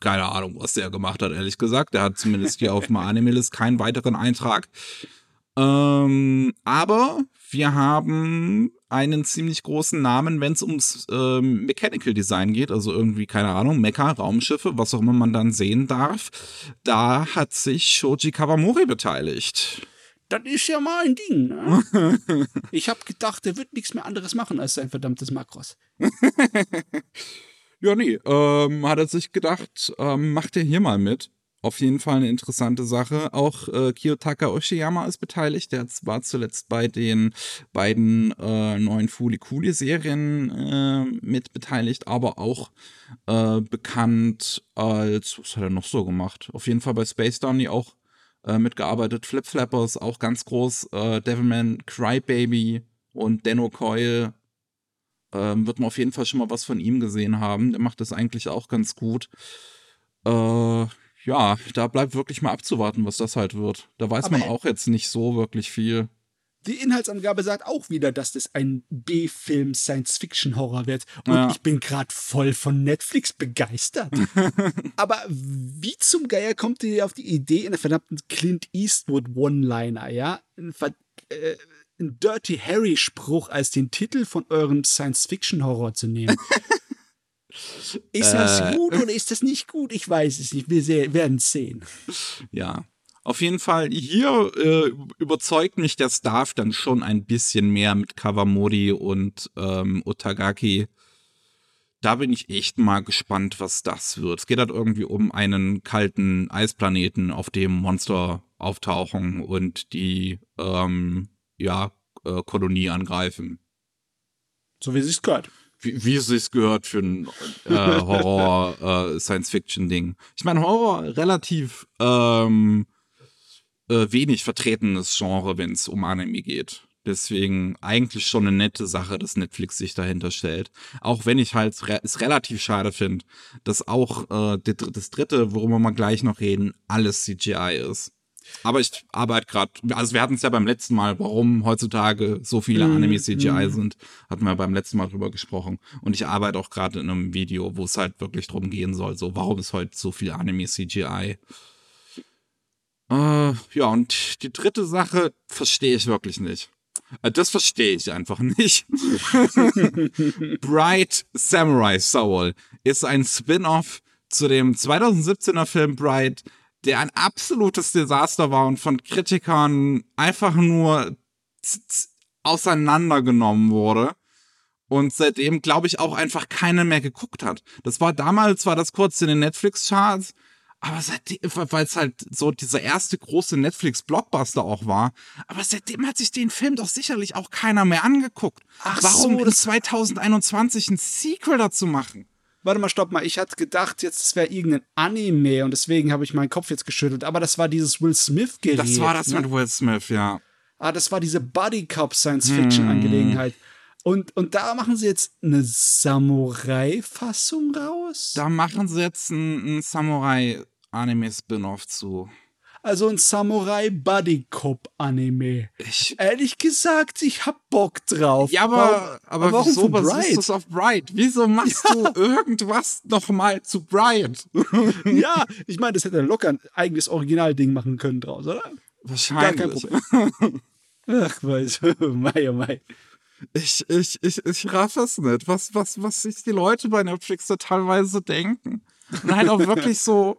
keine Ahnung, was der gemacht hat, ehrlich gesagt. Der hat zumindest hier auf dem Anime-List keinen weiteren Eintrag. Ähm, aber wir haben einen ziemlich großen Namen, wenn es ums ähm, Mechanical Design geht, also irgendwie, keine Ahnung, Mecha, Raumschiffe, was auch immer man dann sehen darf. Da hat sich Shoji Kawamori beteiligt. Das ist ja mal ein Ding. Ne? ich habe gedacht, der wird nichts mehr anderes machen als sein verdammtes Makros. Ja, nee, ähm, hat er sich gedacht, ähm, macht er hier mal mit. Auf jeden Fall eine interessante Sache. Auch äh, Kiyotaka Oshiyama ist beteiligt. Der war zuletzt bei den beiden äh, neuen Fuli Kuli Serien äh, mit beteiligt, aber auch äh, bekannt als, was hat er noch so gemacht? Auf jeden Fall bei Space Donny auch äh, mitgearbeitet. Flip Flappers auch ganz groß. Äh, Devilman Crybaby und Denno Coil ähm, wird man auf jeden Fall schon mal was von ihm gesehen haben. Der macht das eigentlich auch ganz gut. Äh, ja, da bleibt wirklich mal abzuwarten, was das halt wird. Da weiß Aber man auch jetzt nicht so wirklich viel. Die Inhaltsangabe sagt auch wieder, dass das ein B-Film Science-Fiction-Horror wird. Und ja. ich bin gerade voll von Netflix begeistert. Aber wie zum Geier kommt ihr auf die Idee, in der verdammten Clint Eastwood One-Liner, ja? Äh, einen Dirty Harry-Spruch als den Titel von eurem Science-Fiction-Horror zu nehmen. ist das äh. gut oder ist das nicht gut? Ich weiß es nicht. Wir werden es sehen. Ja. Auf jeden Fall, hier äh, überzeugt mich der Staff dann schon ein bisschen mehr mit Kawamori und ähm, Otagaki. Da bin ich echt mal gespannt, was das wird. Es geht halt irgendwie um einen kalten Eisplaneten, auf dem Monster auftauchen und die ähm, ja, äh, Kolonie angreifen. So wie es sich gehört. Wie, wie es sich gehört für ein äh, Horror-Science-Fiction-Ding. Äh, ich meine, Horror relativ ähm, äh, wenig vertretenes Genre, wenn es um Anime geht. Deswegen eigentlich schon eine nette Sache, dass Netflix sich dahinter stellt. Auch wenn ich halt es relativ schade finde, dass auch äh, das dritte, worüber wir gleich noch reden, alles CGI ist. Aber ich arbeite gerade, also wir hatten es ja beim letzten Mal, warum heutzutage so viele mm, Anime CGI mm. sind, hatten wir beim letzten Mal drüber gesprochen. Und ich arbeite auch gerade in einem Video, wo es halt wirklich drum gehen soll, so warum ist heute so viel Anime CGI? Äh, ja, und die dritte Sache verstehe ich wirklich nicht. Äh, das verstehe ich einfach nicht. Bright Samurai Soul ist ein Spin-off zu dem 2017er Film Bright, der ein absolutes Desaster war und von Kritikern einfach nur auseinandergenommen wurde. Und seitdem, glaube ich, auch einfach keiner mehr geguckt hat. Das war damals, war das kurz in den Netflix-Charts, aber seitdem, weil es halt so dieser erste große Netflix-Blockbuster auch war, aber seitdem hat sich den Film doch sicherlich auch keiner mehr angeguckt. Ach Warum so, das 2021 ein Sequel dazu machen? Warte mal, stopp mal. Ich hatte gedacht, jetzt wäre irgendein Anime und deswegen habe ich meinen Kopf jetzt geschüttelt. Aber das war dieses Will Smith-Gerät. Das war das ne? mit Will Smith, ja. Ah, das war diese Buddy Cop Science-Fiction-Angelegenheit. Hm. Und, und da machen sie jetzt eine Samurai-Fassung raus? Da machen sie jetzt ein, ein Samurai-Anime-Spin-Off zu. Also ein Samurai Buddy Cop Anime. Ich, Ehrlich gesagt, ich hab Bock drauf. Ja, aber, aber, aber wieso basierst du es auf Bright? Wieso machst ja. du irgendwas nochmal zu Bright? ja, ich meine, das hätte locker ein eigenes Originalding machen können draus, oder? Wahrscheinlich. Gar kein Problem. Ach, weiß, mei, oh mei. Ich, ich, ich, ich raff es nicht, was, was, was sich die Leute bei Netflix da teilweise denken. Und halt auch wirklich so,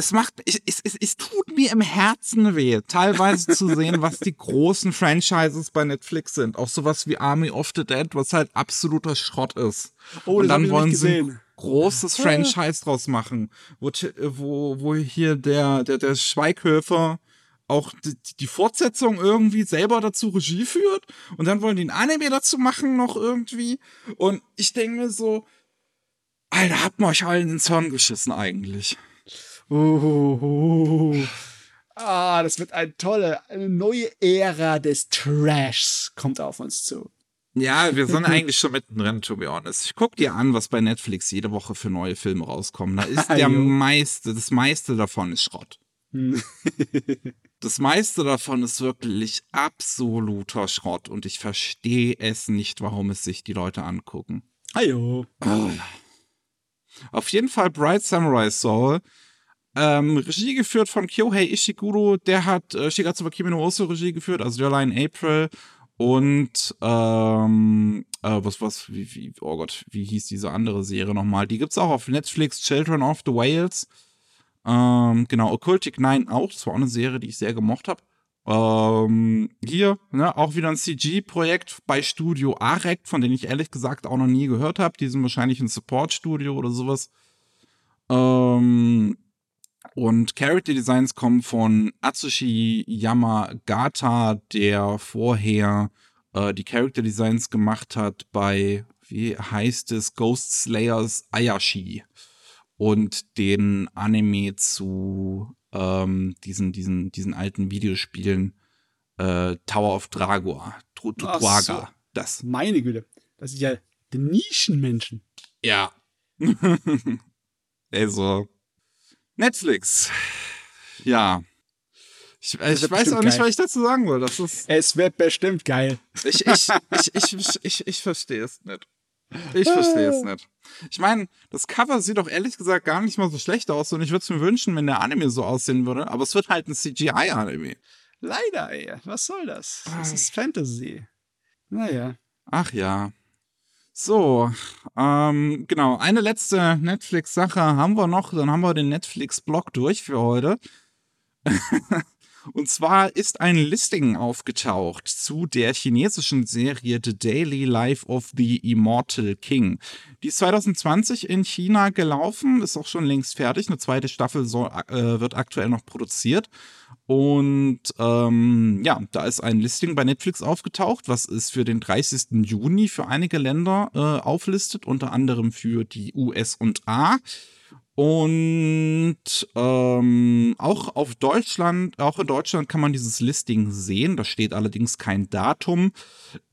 es macht, es, es, es tut mir im Herzen weh, teilweise zu sehen, was die großen Franchises bei Netflix sind. Auch sowas wie Army of the Dead, was halt absoluter Schrott ist. Oh, Und dann wollen sie ein großes Franchise draus machen, wo, wo, wo hier der, der, der Schweighöfer auch die, die, Fortsetzung irgendwie selber dazu Regie führt und dann wollen die ein Anime dazu machen noch irgendwie und ich denke mir so, Alter, habt ihr euch allen ins Hirn geschissen eigentlich. Uh, Ah, das wird eine tolle, eine neue Ära des Trashs kommt auf uns zu. Ja, wir sind eigentlich schon mittendrin, to be honest. Ich guck dir an, was bei Netflix jede Woche für neue Filme rauskommen. Da ist der meiste, das meiste davon ist Schrott. das meiste davon ist wirklich absoluter Schrott und ich verstehe es nicht, warum es sich die Leute angucken. Ajo. Oh. Auf jeden Fall Bright Samurai Soul ähm, Regie geführt von Kyohei Ishiguro, der hat äh, Shigatsuba Kimi no Oso Regie geführt, also Your Line April und ähm, äh, was, was, wie, wie, oh Gott, wie hieß diese andere Serie nochmal? Die gibt's auch auf Netflix, Children of the Whales. Ähm, genau, Occultic 9 auch, das war auch eine Serie, die ich sehr gemocht habe. Ähm, hier, ne, auch wieder ein CG-Projekt bei Studio Arect, von dem ich ehrlich gesagt auch noch nie gehört habe. Die sind wahrscheinlich ein Support-Studio oder sowas. Ähm, und Character Designs kommen von Atsushi Yamagata, der vorher äh, die Character Designs gemacht hat bei, wie heißt es, Ghost Slayers Ayashi. Und den Anime zu ähm, diesen, diesen, diesen alten Videospielen äh, Tower of Dragor, Druaga. So. Das. Meine Güte. Das ist ja die Nischenmenschen. Ja. also, Netflix. Ja. Ich, ich weiß auch nicht, geil. was ich dazu sagen will. Das ist, es wird bestimmt geil. Ich, ich, ich, ich, ich, ich verstehe es nicht. Ich verstehe es nicht. Ich meine, das Cover sieht doch ehrlich gesagt gar nicht mal so schlecht aus und ich würde es mir wünschen, wenn der Anime so aussehen würde, aber es wird halt ein CGI-Anime. Leider, ey. Was soll das? Das ist Fantasy. Naja. Ach ja. So, ähm, genau, eine letzte Netflix-Sache haben wir noch, dann haben wir den Netflix-Blog durch für heute. Und zwar ist ein Listing aufgetaucht zu der chinesischen Serie The Daily Life of the Immortal King. Die ist 2020 in China gelaufen, ist auch schon längst fertig. Eine zweite Staffel soll, äh, wird aktuell noch produziert. Und ähm, ja, da ist ein Listing bei Netflix aufgetaucht, was es für den 30. Juni für einige Länder äh, auflistet, unter anderem für die US und A. Und ähm, auch auf Deutschland, auch in Deutschland kann man dieses Listing sehen. Da steht allerdings kein Datum.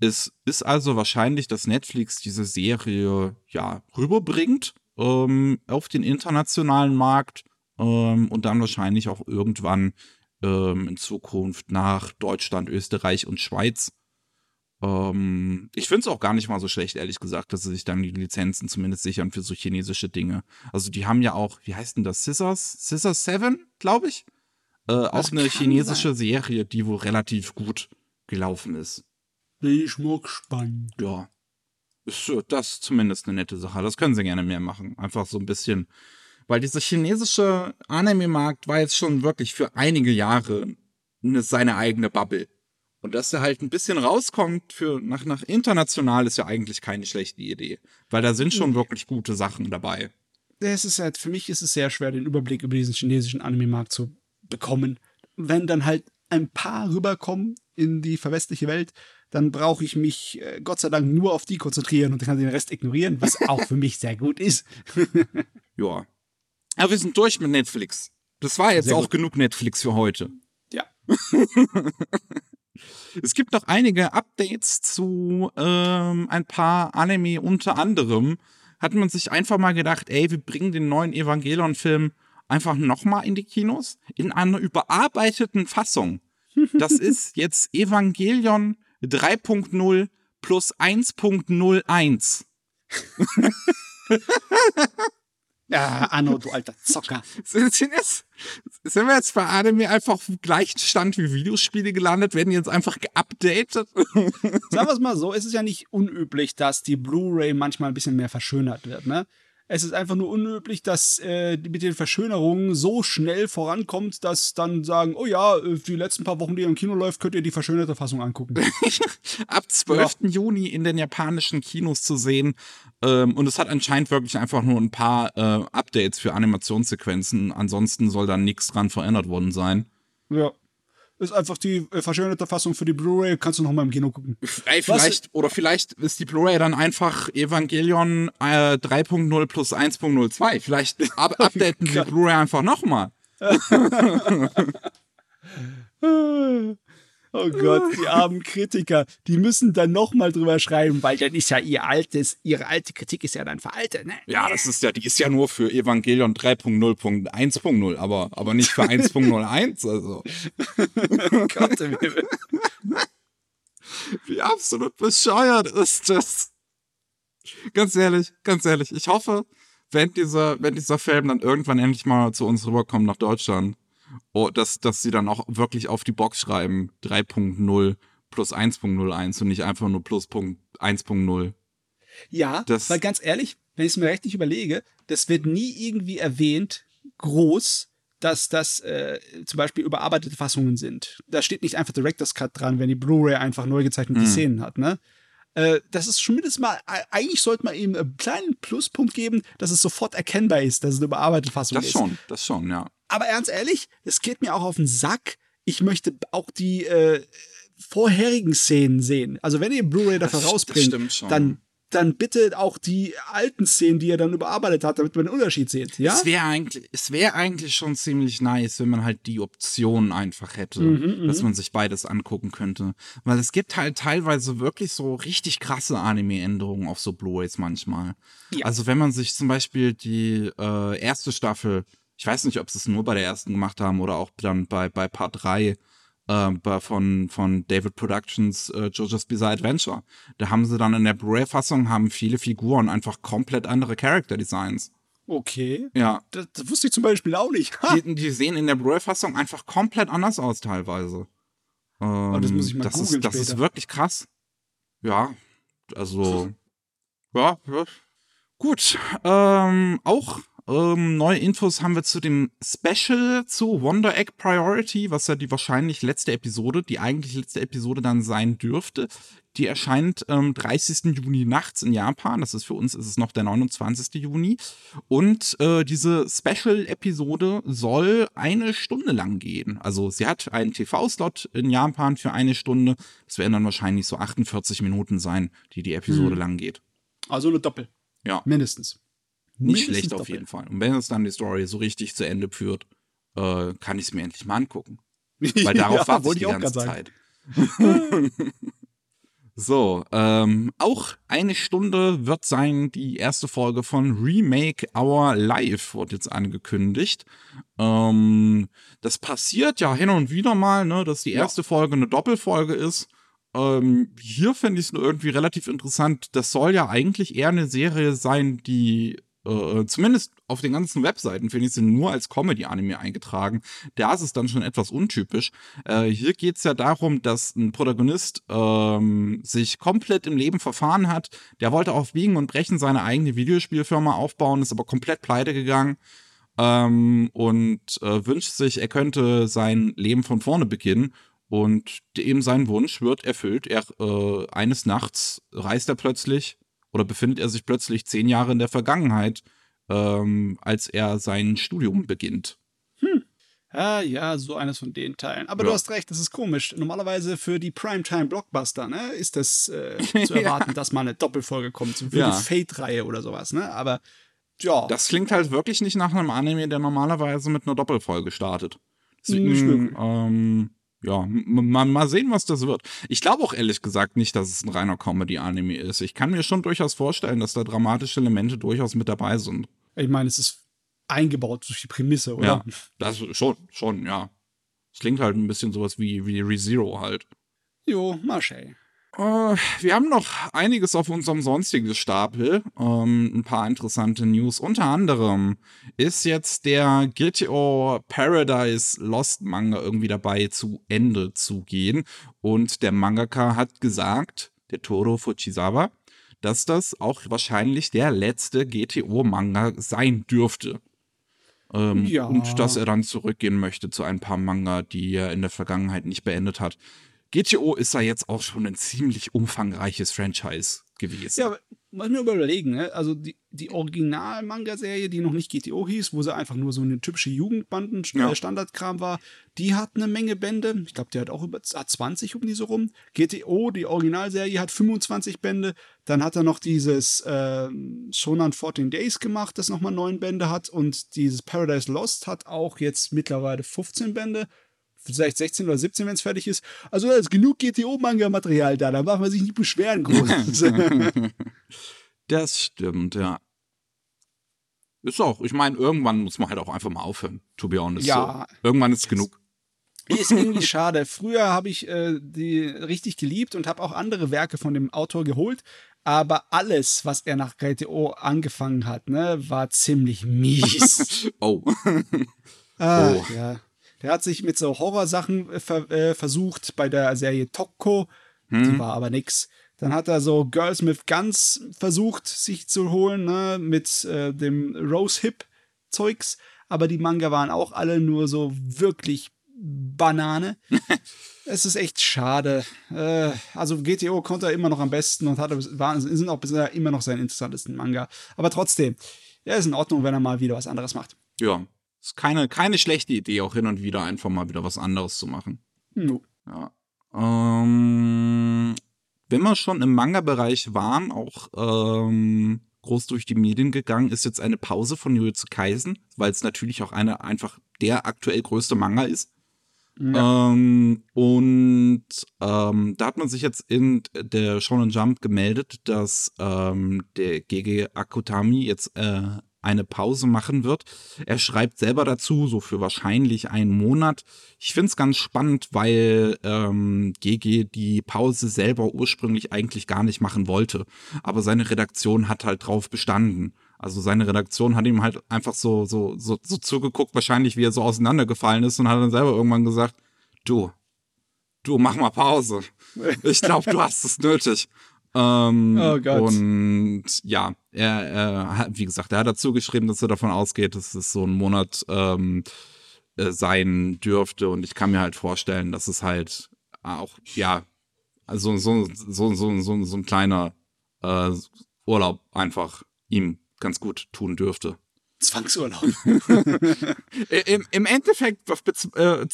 Es ist also wahrscheinlich, dass Netflix diese Serie ja rüberbringt ähm, auf den internationalen Markt ähm, und dann wahrscheinlich auch irgendwann ähm, in Zukunft nach Deutschland, Österreich und Schweiz ähm, ich finde es auch gar nicht mal so schlecht, ehrlich gesagt, dass sie sich dann die Lizenzen zumindest sichern für so chinesische Dinge. Also die haben ja auch, wie heißt denn das? Scissors? Scissors 7, glaube ich. Äh, auch eine chinesische sein. Serie, die wohl relativ gut gelaufen ist. Bin ich mal gespannt. Ja. Ist das zumindest eine nette Sache. Das können sie gerne mehr machen. Einfach so ein bisschen. Weil dieser chinesische Anime-Markt war jetzt schon wirklich für einige Jahre eine, seine eigene Bubble. Und dass er halt ein bisschen rauskommt für nach, nach international ist ja eigentlich keine schlechte Idee. Weil da sind schon wirklich gute Sachen dabei. Es ist halt, für mich ist es sehr schwer, den Überblick über diesen chinesischen Anime-Markt zu bekommen. Wenn dann halt ein paar rüberkommen in die verwestliche Welt, dann brauche ich mich äh, Gott sei Dank nur auf die konzentrieren und kann den Rest ignorieren, was auch für mich sehr gut ist. ja. Aber wir sind durch mit Netflix. Das war jetzt auch genug Netflix für heute. Ja. Es gibt noch einige Updates zu ähm, ein paar Anime, unter anderem hat man sich einfach mal gedacht, ey, wir bringen den neuen Evangelion-Film einfach nochmal in die Kinos in einer überarbeiteten Fassung. Das ist jetzt Evangelion 3.0 plus 1.01. Ja, Anno, du alter Zocker. Sind, jetzt, sind wir jetzt bei Anime einfach auf dem gleichen Stand wie Videospiele gelandet? Werden jetzt einfach geupdatet? Sagen wir es mal so, es ist ja nicht unüblich, dass die Blu-ray manchmal ein bisschen mehr verschönert wird, ne? Es ist einfach nur unüblich, dass äh, mit den Verschönerungen so schnell vorankommt, dass dann sagen, oh ja, äh, die letzten paar Wochen, die im Kino läuft, könnt ihr die verschönerte Fassung angucken. Ab 12. Ja. Juni in den japanischen Kinos zu sehen. Ähm, und es hat anscheinend wirklich einfach nur ein paar äh, Updates für Animationssequenzen. Ansonsten soll da nichts dran verändert worden sein. Ja ist einfach die äh, verschönerte Fassung für die Blu-ray. Kannst du noch mal im Kino gucken. Ey, vielleicht, oder vielleicht ist die Blu-ray dann einfach Evangelion äh, 3.0 plus 1.02. Vielleicht up updaten die Blu-ray einfach noch mal. Oh Gott, die armen Kritiker, die müssen dann nochmal drüber schreiben, weil dann ist ja ihr altes, ihre alte Kritik ist ja dann veraltet, ne? Ja, das ist ja, die ist ja nur für Evangelion 3.0.1.0, aber, aber nicht für 1.01, also. Gott, Wie absolut bescheuert ist das? Ganz ehrlich, ganz ehrlich, ich hoffe, wenn dieser, wenn dieser Film dann irgendwann endlich mal zu uns rüberkommt nach Deutschland, oh, dass, dass sie dann auch wirklich auf die Box schreiben 3.0 plus 1.01 und nicht einfach nur plus 1.0. Ja, das, weil ganz ehrlich, wenn ich es mir richtig überlege, das wird nie irgendwie erwähnt, groß, dass das äh, zum Beispiel überarbeitete Fassungen sind. Da steht nicht einfach Director's Cut dran, wenn die Blu-ray einfach neu gezeichnete mhm. Szenen hat, ne? Äh, das ist zumindest mal, eigentlich sollte man ihm einen kleinen Pluspunkt geben, dass es sofort erkennbar ist, dass es eine überarbeitete Fassung das ist. Das schon, das schon, ja. Aber ernst ehrlich, es geht mir auch auf den Sack. Ich möchte auch die äh, vorherigen Szenen sehen. Also wenn ihr Blu-ray dafür das, rausbringt, das dann dann bitte auch die alten Szenen, die er dann überarbeitet hat, damit man den Unterschied sieht. Ja? Es wäre eigentlich, es eigentlich schon ziemlich nice, wenn man halt die Option einfach hätte, mhm, mhm, dass man sich beides angucken könnte. Weil es gibt halt teilweise wirklich so richtig krasse Anime-Änderungen auf so Blu-rays manchmal. Ja. Also wenn man sich zum Beispiel die äh, erste Staffel ich weiß nicht, ob sie es nur bei der ersten gemacht haben oder auch dann bei, bei Part 3 äh, von, von David Productions äh, JoJo's Bizarre Adventure. Da haben sie dann in der Blu-ray-Fassung haben viele Figuren einfach komplett andere Character-Designs. Okay. Ja. Das, das, wusste ich zum Beispiel auch nicht. Die, die, sehen in der Blu-ray-Fassung einfach komplett anders aus teilweise. Ähm, oh, das muss ich mal das ist, Das später. ist wirklich krass. Ja, also ja, ja. Gut. Ähm, auch Ähm, neue Infos haben wir zu dem Special zu Wonder Egg Priority, was ja die wahrscheinlich letzte Episode, die eigentlich letzte Episode dann sein dürfte. Die erscheint am ähm, 30. Juni nachts in Japan. Das ist für uns ist es noch der 29. Juni. Und äh, diese Special-Episode soll eine Stunde lang gehen. Also sie hat einen TV-Slot in Japan für eine Stunde. Das werden dann wahrscheinlich so 48 Minuten sein, die die Episode hm. lang geht. Also eine Doppel. Ja. Mindestens. Nicht schlecht auf jeden Fall. Und wenn es dann die Story so richtig zu Ende führt, äh, kann ich es mir endlich mal angucken. Weil darauf ja, warte ich die ganze Zeit. so, ähm, auch eine Stunde wird sein die erste Folge von Remake Our Life, wird jetzt angekündigt. Ähm, das passiert ja hin und wieder mal, ne, dass die erste ja. Folge eine Doppelfolge ist. Ähm, hier finde ich es nur irgendwie relativ interessant. Das soll ja eigentlich eher eine Serie sein, die äh, zumindest auf den ganzen Webseiten finde ich sie nur als Comedy-Anime eingetragen. Da ist es dann schon etwas untypisch. Äh, hier geht es ja darum, dass ein Protagonist ähm, sich komplett im Leben verfahren hat. Der wollte auf Biegen und Brechen seine eigene Videospielfirma aufbauen, ist aber komplett pleite gegangen. Ähm, und äh, wünscht sich, er könnte sein Leben von vorne beginnen. Und eben sein Wunsch wird erfüllt. Er äh, eines Nachts reist er plötzlich oder befindet er sich plötzlich zehn Jahre in der Vergangenheit, ähm, als er sein Studium beginnt. Hm. Ah, ja, so eines von den Teilen. Aber ja. du hast recht, das ist komisch. Normalerweise für die Primetime-Blockbuster ne, ist das äh, zu erwarten, ja. dass mal eine Doppelfolge kommt, so für ja. die Fate-Reihe oder sowas. Ne? Aber ja. Das klingt halt wirklich nicht nach einem Anime, der normalerweise mit einer Doppelfolge startet. Deswegen, ähm, ja, mal, mal sehen, was das wird. Ich glaube auch ehrlich gesagt nicht, dass es ein reiner Comedy-Anime ist. Ich kann mir schon durchaus vorstellen, dass da dramatische Elemente durchaus mit dabei sind. Ich meine, es ist eingebaut durch die Prämisse, oder? Ja, das schon, schon, ja. Es klingt halt ein bisschen sowas wie, wie ReZero halt. Jo, Marche. Äh, wir haben noch einiges auf unserem sonstigen Stapel. Ähm, ein paar interessante News. Unter anderem ist jetzt der GTO Paradise Lost Manga irgendwie dabei zu Ende zu gehen. Und der Mangaka hat gesagt, der Toro Fujisawa, dass das auch wahrscheinlich der letzte GTO-Manga sein dürfte. Ähm, ja. Und dass er dann zurückgehen möchte zu ein paar Manga, die er in der Vergangenheit nicht beendet hat. GTO ist ja jetzt auch schon ein ziemlich umfangreiches Franchise gewesen. Ja, muss mir überlegen, ne? Also die, die Original-Manga-Serie, die noch nicht GTO hieß, wo sie einfach nur so eine typische Jugendbanden-Standardkram war, die hat eine Menge Bände. Ich glaube, die hat auch über hat 20 um die so rum. GTO, die Originalserie, hat 25 Bände. Dann hat er noch dieses äh, Shonan 14 Days gemacht, das nochmal neun Bände hat. Und dieses Paradise Lost hat auch jetzt mittlerweile 15 Bände vielleicht 16 oder 17, wenn es fertig ist. Also da ist genug GTO-Manga-Material da, da darf man sich nicht beschweren groß. das stimmt, ja. Ist auch, ich meine, irgendwann muss man halt auch einfach mal aufhören, to be honest. Ja. So. Irgendwann ist es genug. Ist irgendwie schade. Früher habe ich äh, die richtig geliebt und habe auch andere Werke von dem Autor geholt. Aber alles, was er nach GTO angefangen hat, ne, war ziemlich mies. oh. ah, oh. Ja. Der hat sich mit so Horrorsachen äh, ver äh, versucht bei der Serie Tokko. Hm. Die war aber nix. Dann hat er so Girls with Guns versucht, sich zu holen, ne, mit äh, dem Rose Hip Zeugs. Aber die Manga waren auch alle nur so wirklich Banane. es ist echt schade. Äh, also GTO konnte er immer noch am besten und hatte, waren, sind auch bisher immer noch sein interessantesten Manga. Aber trotzdem, er ist in Ordnung, wenn er mal wieder was anderes macht. Ja, ist keine, keine schlechte Idee, auch hin und wieder einfach mal wieder was anderes zu machen. No. Ja. Ähm, wenn wir schon im Manga-Bereich waren, auch ähm, groß durch die Medien gegangen, ist jetzt eine Pause von Jujutsu Kaisen, weil es natürlich auch eine einfach der aktuell größte Manga ist. Ja. Ähm, und ähm, da hat man sich jetzt in der Shonen Jump gemeldet, dass ähm, der GG Akutami jetzt äh, eine Pause machen wird. Er schreibt selber dazu, so für wahrscheinlich einen Monat. Ich finde es ganz spannend, weil ähm, GG die Pause selber ursprünglich eigentlich gar nicht machen wollte. Aber seine Redaktion hat halt drauf bestanden. Also seine Redaktion hat ihm halt einfach so, so, so, so zugeguckt, wahrscheinlich wie er so auseinandergefallen ist und hat dann selber irgendwann gesagt, du, du mach mal Pause. Ich glaube, du hast es nötig. Ähm, Oh Gott. Und ja, er, er hat, wie gesagt, er hat dazu geschrieben, dass er davon ausgeht, dass es so ein Monat ähm, äh, sein dürfte. Und ich kann mir halt vorstellen, dass es halt auch, ja, also so, so, so, so, so ein kleiner äh, Urlaub einfach ihm ganz gut tun dürfte. Zwangsurlaub. Äh, Im, Im Endeffekt bez, äh,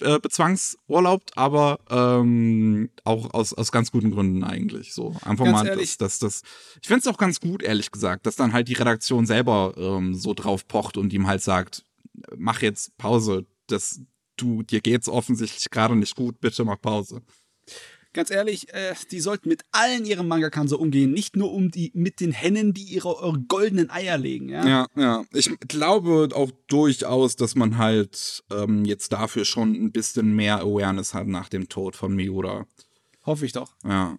äh, bezwangsurlaubt, aber ähm, auch aus, aus ganz guten Gründen eigentlich. So einfach Ganz mal, ehrlich. dass das, das. Ich finde es auch ganz gut, ehrlich gesagt, dass dann halt die Redaktion selber ähm, so drauf pocht und ihm halt sagt, mach jetzt Pause, das, du, dir geht's offensichtlich gerade nicht gut, bitte mach Pause. Ganz ehrlich, äh, die sollten mit allen ihren Mangakan so umgehen. Nicht nur um die mit den Hennen, die ihre, ihre goldenen Eier legen. Ja? Ja, ja. Ich glaube auch durchaus, dass man halt ähm, jetzt dafür schon ein bisschen mehr Awareness hat nach dem Tod von Miura. Hoffe ich doch. Ja.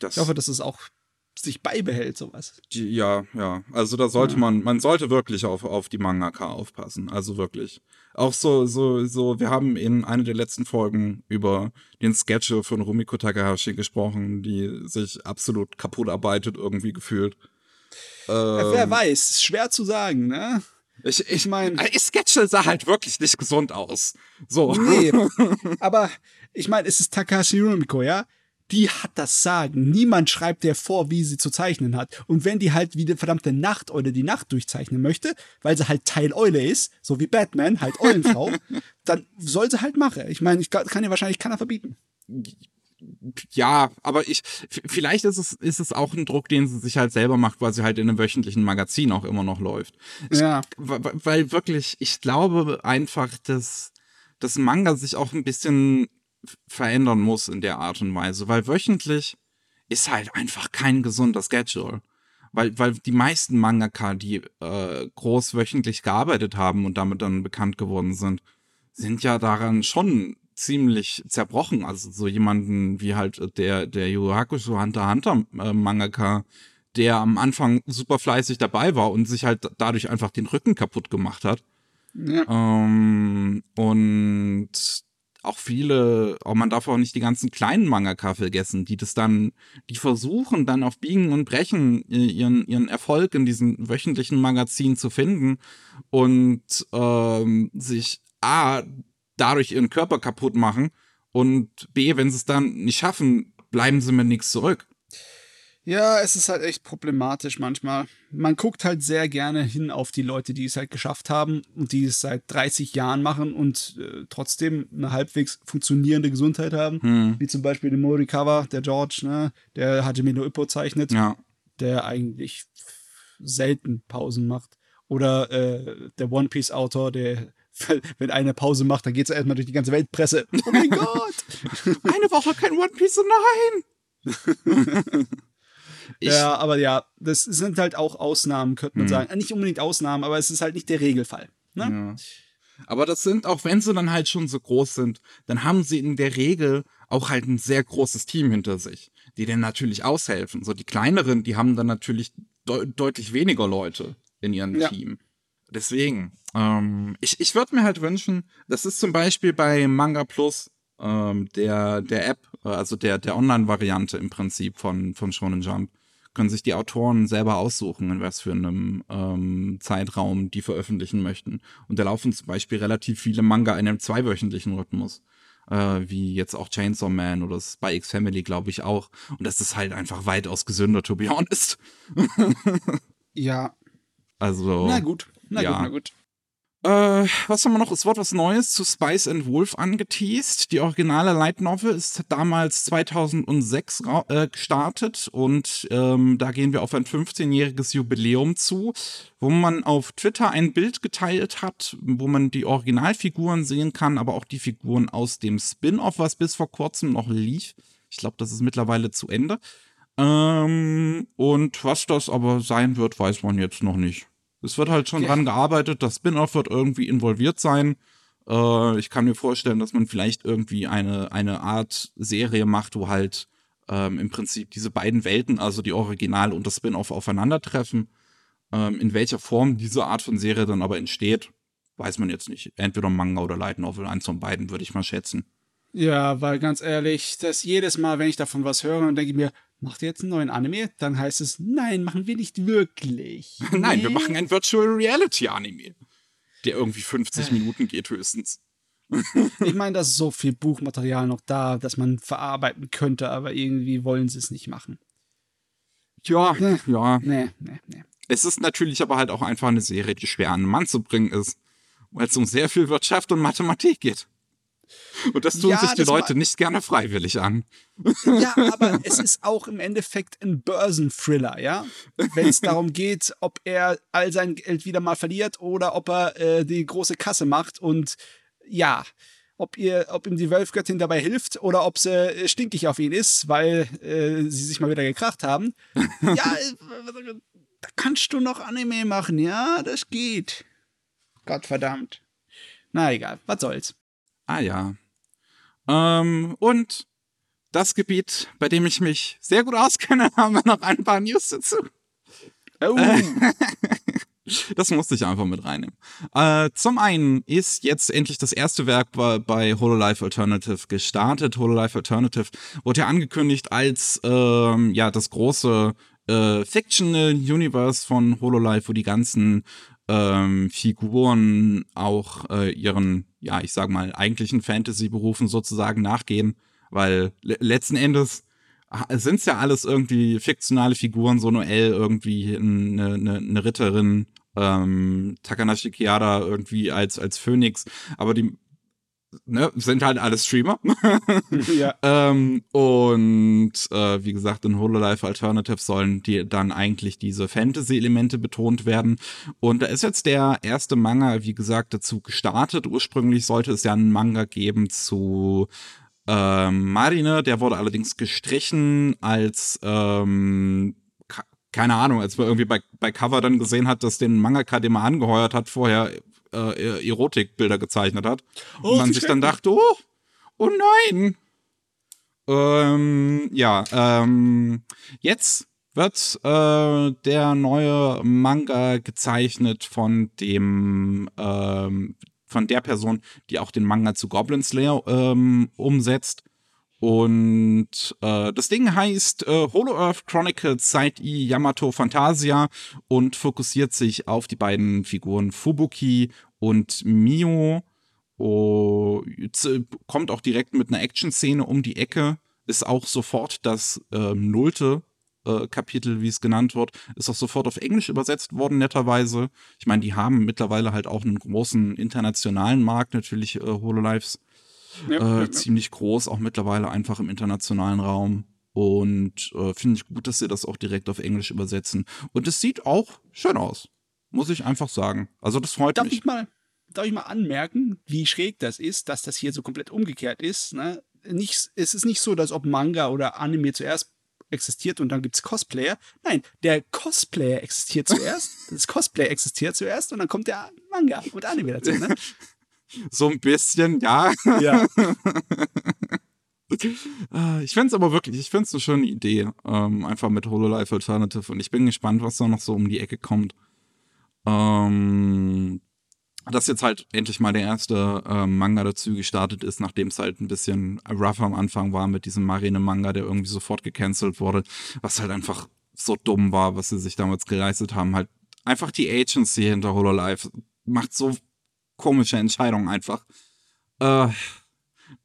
Das, Ich hoffe, dass es auch sich beibehält, sowas. die, ja, ja. Also da sollte Ja. man, man sollte wirklich auf, auf die Mangaka aufpassen. Also wirklich. Auch so, so, so, wir haben in einer der letzten Folgen über den Sketche von Rumiko Takahashi gesprochen, die sich absolut kaputt arbeitet, irgendwie gefühlt. Ja, wer Ähm, weiß, ist schwer zu sagen, ne? Ich, ich Ich mein- meine, Sketche sah halt wirklich nicht gesund aus. So. Nee, aber ich meine, es ist Takashi Rumiko, ja? Die hat das Sagen. Niemand schreibt der vor, wie sie zu zeichnen hat. Und wenn die halt wie die verdammte Nachteule die Nacht durchzeichnen möchte, weil sie halt Teil Eule ist, so wie Batman, halt Eulenfrau, dann soll sie halt machen. Ich meine, ich kann ihr wahrscheinlich keiner verbieten. Ja, aber ich, vielleicht ist es, ist es auch ein Druck, den sie sich halt selber macht, weil sie halt in einem wöchentlichen Magazin auch immer noch läuft. Ja. Weil wirklich, ich glaube einfach, dass das Manga sich auch ein bisschen verändern muss in der Art und Weise, weil wöchentlich ist halt einfach kein gesunder Schedule. Weil, weil die meisten Mangaka, die äh, groß wöchentlich gearbeitet haben und damit dann bekannt geworden sind, sind ja daran schon ziemlich zerbrochen. Also so jemanden wie halt der, der Yu Hakusho Hunter Hunter äh, Mangaka, der am Anfang super fleißig dabei war und sich halt dadurch einfach den Rücken kaputt gemacht hat. ja. Ähm, und auch viele, auch man darf auch nicht die ganzen kleinen Mangaka vergessen, die das dann, die versuchen dann auf Biegen und Brechen i- ihren, ihren Erfolg in diesen wöchentlichen Magazinen zu finden und ähm, sich A, dadurch ihren Körper kaputt machen und B, wenn sie es dann nicht schaffen, bleiben sie mit nichts zurück. Ja, es ist halt echt problematisch manchmal. Man guckt halt sehr gerne hin auf die Leute, die es halt geschafft haben und die es seit 30 Jahren machen und äh, trotzdem eine halbwegs funktionierende Gesundheit haben. Hm. Wie zum Beispiel den Morikawa, der George, ne, der Hajime no Ippo zeichnet, Ja. der eigentlich selten Pausen macht. Oder äh, der One Piece Autor, der wenn einer Pause macht, dann geht es erstmal durch die ganze Weltpresse. Oh mein Gott! Eine Woche kein One Piece, nein! Ich- ja, aber ja, das sind halt auch Ausnahmen, könnte man Mhm. sagen. Nicht unbedingt Ausnahmen, aber es ist halt nicht der Regelfall. Ne? Ja. Aber das sind, auch wenn sie dann halt schon so groß sind, dann haben sie in der Regel auch halt ein sehr großes Team hinter sich, die denen natürlich aushelfen. So die kleineren, die haben dann natürlich deu deutlich weniger Leute in ihrem Ja. Team. Deswegen, ähm, ich, ich würde mir halt wünschen, das ist zum Beispiel bei Manga Plus, ähm, der, der App, also der, der Online-Variante im Prinzip von, von Shonen Jump, können sich die Autoren selber aussuchen, in was für einem ähm, Zeitraum die veröffentlichen möchten. Und da laufen zum Beispiel relativ viele Manga in einem zweiwöchentlichen Rhythmus. Äh, wie jetzt auch Chainsaw Man oder Spy X Family, glaube ich, auch. Und das ist halt einfach weitaus gesünder, to be honest. Ja, Also. na gut. Na ja. gut, na gut. Äh, was haben wir noch? Es wird was Neues zu Spice and Wolf angeteased. Die originale Light Novel ist damals 2006 ra- äh, gestartet und ähm, da gehen wir auf ein 15-jähriges Jubiläum zu, wo man auf Twitter ein Bild geteilt hat, wo man die Originalfiguren sehen kann, aber auch die Figuren aus dem Spin-off, was bis vor kurzem noch lief. Ich glaube, das ist mittlerweile zu Ende. Ähm, und was das aber sein wird, weiß man jetzt noch nicht. Es wird halt schon Ja. dran gearbeitet, das Spin-off wird irgendwie involviert sein. Äh, ich kann mir vorstellen, dass man vielleicht irgendwie eine, eine Art Serie macht, wo halt ähm, im Prinzip diese beiden Welten, also die Original und das Spin-off, aufeinandertreffen. Ähm, in welcher Form diese Art von Serie dann aber entsteht, weiß man jetzt nicht. Entweder Manga oder Light Novel, eins von beiden, würde ich mal schätzen. Ja, weil ganz ehrlich, das jedes Mal, wenn ich davon was höre, dann denke ich mir, macht ihr jetzt einen neuen Anime? Dann heißt es, nein, machen wir nicht wirklich. nein, nee. wir machen ein Virtual Reality Anime, der irgendwie 50 Minuten geht höchstens. ich meine, da ist so viel Buchmaterial noch da, dass man verarbeiten könnte, aber irgendwie wollen sie es nicht machen. Ja, nee, ja. Nee, nee, nee. Es ist natürlich aber halt auch einfach eine Serie, die schwer an den Mann zu bringen ist, weil es um sehr viel Wirtschaft und Mathematik geht. Und das tun ja, sich die Leute nicht gerne freiwillig an. Ja, aber es ist auch im Endeffekt ein Börsenthriller, ja? Wenn es darum geht, ob er all sein Geld wieder mal verliert oder ob er äh, die große Kasse macht und ja, ob ihr, ob ihm die Wölfgöttin dabei hilft oder ob sie äh, stinkig auf ihn ist, weil äh, sie sich mal wieder gekracht haben. ja, äh, da kannst du noch Anime machen, ja, das geht. Gottverdammt. Na egal, was soll's. Ah ja. Ähm, und das Gebiet, bei dem ich mich sehr gut auskenne, haben wir noch ein paar News dazu. Oh. das musste ich einfach mit reinnehmen. Äh, zum einen ist jetzt endlich das erste Werk bei, bei Hololive Alternative gestartet. Hololive Alternative wurde ja angekündigt als ähm, ja das große äh, Fictional Universe von Hololive, wo die ganzen ähm, Figuren auch äh, ihren, ja, ich sag mal, eigentlichen Fantasy-Berufen sozusagen nachgehen, weil le letzten Endes sind es ja alles irgendwie fiktionale Figuren, so Noel irgendwie eine, eine, eine Ritterin, ähm, Takanashi Kiada irgendwie als, als Phönix, aber die ne, sind halt alles Streamer. ja. ähm, und äh, wie gesagt, in Hololive Alternative sollen die dann eigentlich diese Fantasy-Elemente betont werden. Und da ist jetzt der erste Manga, wie gesagt, dazu gestartet. Ursprünglich sollte es ja einen Manga geben zu ähm, Marine, der wurde allerdings gestrichen als ähm, keine Ahnung, als man irgendwie bei, bei Cover dann gesehen hat, dass den Mangaka, den man angeheuert hat, vorher äh, Erotikbilder gezeichnet hat. Oh, und man sich dann dachte, oh, oh nein. Ähm, ja, ähm, jetzt wird äh, der neue Manga gezeichnet von dem ähm, von der Person, die auch den Manga zu Goblin Slayer ähm, umsetzt. Und äh, das Ding heißt äh, Holo Earth Chronicles Side E Yamato Fantasia und fokussiert sich auf die beiden Figuren Fubuki und Mio. Oh, kommt auch direkt mit einer Action-Szene um die Ecke. Ist auch sofort das äh, nullte äh, Kapitel, wie es genannt wird, ist auch sofort auf Englisch übersetzt worden, netterweise. Ich meine, die haben mittlerweile halt auch einen großen internationalen Markt, natürlich äh, Hololives ja, äh, ja, ziemlich groß, auch mittlerweile einfach im internationalen Raum. Und äh, finde ich gut, dass sie das auch direkt auf Englisch übersetzen. Und es sieht auch schön aus. Muss ich einfach sagen. Also das freut darf mich. Ich mal, darf ich mal anmerken, wie schräg das ist, dass das hier so komplett umgekehrt ist? Ne? Nicht, es ist nicht so, dass ob Manga oder Anime zuerst existiert und dann gibt es Cosplayer. Nein, der Cosplayer existiert zuerst, das Cosplay existiert zuerst und dann kommt der Manga und Anime dazu. Ne? so ein bisschen, ja. Ja. Ah, ich finde es aber wirklich, ich finde es eine schöne Idee, ähm, einfach mit Hololive Alternative und ich bin gespannt, was da noch so um die Ecke kommt. Ähm, dass jetzt halt endlich mal der erste ähm, Manga dazu gestartet ist, nachdem es halt ein bisschen rough am Anfang war mit diesem Marine-Manga, der irgendwie sofort gecancelt wurde, was halt einfach so dumm war, was sie sich damals geleistet haben. Halt einfach die Agency hinter Hololive macht so komische Entscheidung einfach. Äh,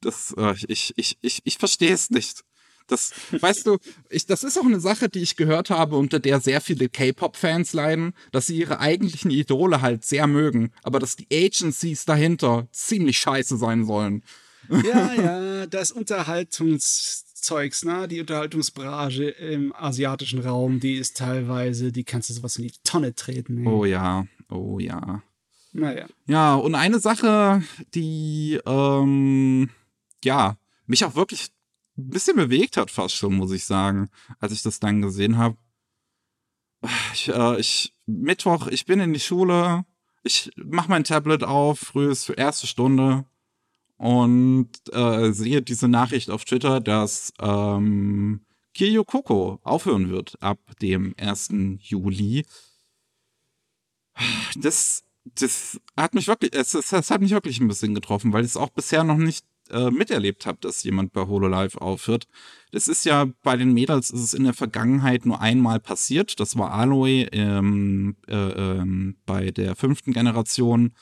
das, äh, ich, ich, ich, ich verstehe es nicht. Das, weißt du, ich, das ist auch eine Sache, die ich gehört habe, unter der sehr viele K-Pop-Fans leiden, dass sie ihre eigentlichen Idole halt sehr mögen, aber dass die Agencies dahinter ziemlich scheiße sein sollen. Ja, ja, das Unterhaltungszeugs, ne? Die Unterhaltungsbranche im asiatischen Raum, die ist teilweise, die kannst du sowas in die Tonne treten. Ey. Oh ja, oh ja. Naja. Ja, und eine Sache, die, ähm, ja, mich auch wirklich ein bisschen bewegt hat, fast schon, muss ich sagen, als ich das dann gesehen habe. Ich, äh, ich, Mittwoch, ich bin in die Schule, ich mach mein Tablet auf, frühes erste Stunde und äh, sehe diese Nachricht auf Twitter, dass ähm, Kiryu Koko aufhören wird ab dem 1. Juli. Das das hat mich wirklich, es, es, es, hat mich wirklich ein bisschen getroffen, weil es auch bisher noch nicht äh, miterlebt habe, dass jemand bei HoloLive aufhört. Das ist ja bei den Mädels ist es in der Vergangenheit nur einmal passiert. Das war Aloe ähm, äh, ähm, bei der fünften Generation,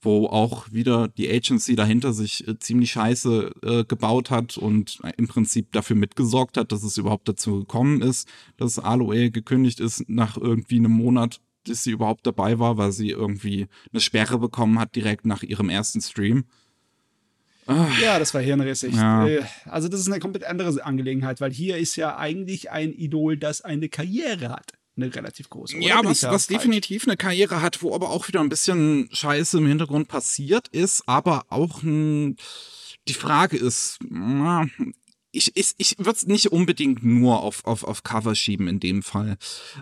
wo auch wieder die Agency dahinter sich äh, ziemlich scheiße äh, gebaut hat und im Prinzip dafür mitgesorgt hat, dass es überhaupt dazu gekommen ist, dass Aloe gekündigt ist nach irgendwie einem Monat dass sie überhaupt dabei war, weil sie irgendwie eine Sperre bekommen hat direkt nach ihrem ersten Stream. Ach, ja, das war hirnrissig. Ja. Äh, also das ist eine komplett andere Angelegenheit, weil hier ist ja eigentlich ein Idol, das eine Karriere hat. Eine relativ große. Oder? Ja, was, was definitiv eine Karriere hat, wo aber auch wieder ein bisschen Scheiße im Hintergrund passiert ist, aber auch ein, die Frage ist, ich, ich, ich würde es nicht unbedingt nur auf, auf, auf Cover schieben in dem Fall.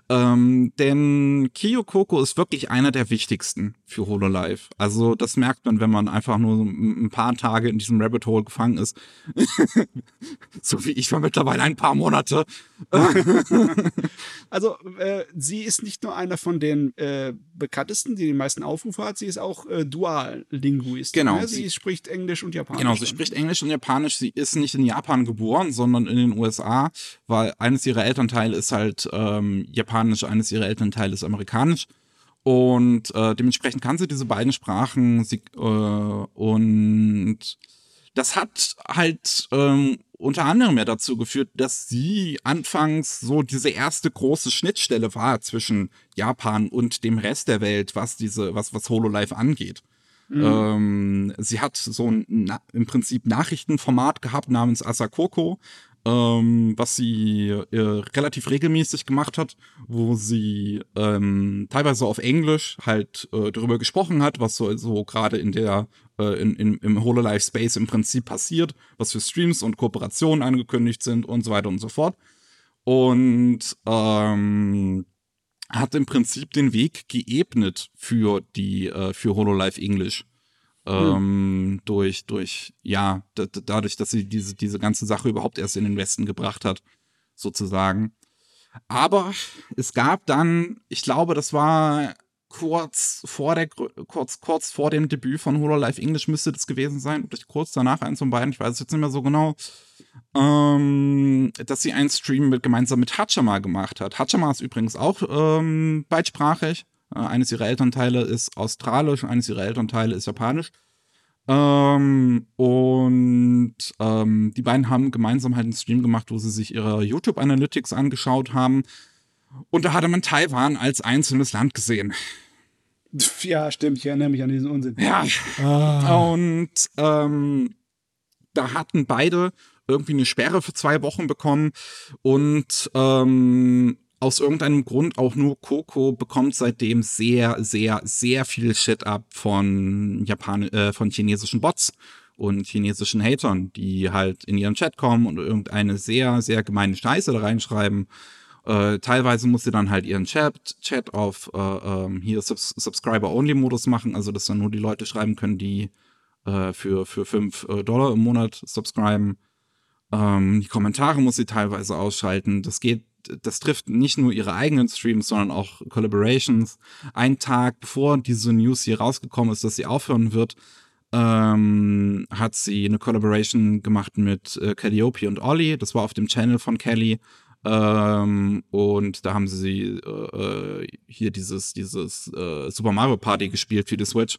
Ähm, denn Kiyo Koko ist wirklich einer der wichtigsten für HoloLive. Also das merkt man, wenn man einfach nur ein paar Tage in diesem Rabbit Hole gefangen ist. so wie ich war mittlerweile ein paar Monate. also äh, sie ist nicht nur einer von den äh, bekanntesten, die die meisten Aufrufe hat, sie ist auch äh, Dual-Linguist. Genau. Ne? Sie, sie spricht Englisch und Japanisch. Genau, sie spricht Englisch und Japanisch. Sie ist nicht in Japan geboren, sondern in den USA, weil eines ihrer Elternteile ist halt ähm, Japanisch, eines ihrer Elternteile ist Amerikanisch. Und äh, dementsprechend kann sie diese beiden Sprachen sie, äh, und das hat halt ähm, unter anderem ja dazu geführt, dass sie anfangs so diese erste große Schnittstelle war zwischen Japan und dem Rest der Welt, was diese, was, was HoloLive angeht. Mhm. Ähm, sie hat so ein na, im Prinzip Nachrichtenformat gehabt namens Asakoko, ähm, was sie äh, relativ regelmäßig gemacht hat, wo sie ähm, teilweise auf Englisch halt äh, darüber gesprochen hat, was so, so gerade in der äh, in, in, im HoloLive Space im Prinzip passiert, was für Streams und Kooperationen angekündigt sind und so weiter und so fort. Und ähm, hat im Prinzip den Weg geebnet für die äh, für HoloLive English ähm, hm. durch, durch, ja, dadurch, dass sie diese, diese ganze Sache überhaupt erst in den Westen gebracht hat, sozusagen. Aber es gab dann, ich glaube, das war kurz vor der kurz kurz vor dem Debüt von Hololive English müsste das gewesen sein, oder kurz danach eins von beiden, ich weiß es jetzt nicht mehr so genau, ähm, dass sie einen Stream mit, gemeinsam mit Hachama gemacht hat. Hachama ist übrigens auch ähm, beidsprachig. Äh, eines ihrer Elternteile ist australisch, eines ihrer Elternteile ist japanisch. Ähm, und ähm, die beiden haben gemeinsam halt einen Stream gemacht, wo sie sich ihre YouTube Analytics angeschaut haben. Und da hatte man Taiwan als einzelnes Land gesehen. Ja, stimmt, ich erinnere mich an diesen Unsinn. Ja. Ah. Und ähm, da hatten beide irgendwie eine Sperre für zwei Wochen bekommen und ähm, aus irgendeinem Grund auch nur Coco bekommt seitdem sehr, sehr, sehr viel Shit ab von Japan äh, von chinesischen Bots und chinesischen Hatern, die halt in ihren Chat kommen und irgendeine sehr, sehr gemeine Scheiße da reinschreiben. Äh, teilweise muss sie dann halt ihren Chat, Chat auf äh, ähm, hier Subs Subscriber-Only-Modus machen, also dass dann nur die Leute schreiben können, die äh, für, für 5 äh, Dollar im Monat subscriben. Ähm, die Kommentare muss sie teilweise ausschalten. Das geht das trifft nicht nur ihre eigenen Streams, sondern auch Collaborations. Ein Tag bevor diese News hier rausgekommen ist, dass sie aufhören wird, ähm, hat sie eine Collaboration gemacht mit äh, Calliope und Ollie. Das war auf dem Channel von Kelly. Ähm, und da haben sie äh, hier dieses, dieses äh, Super Mario Party gespielt für die Switch.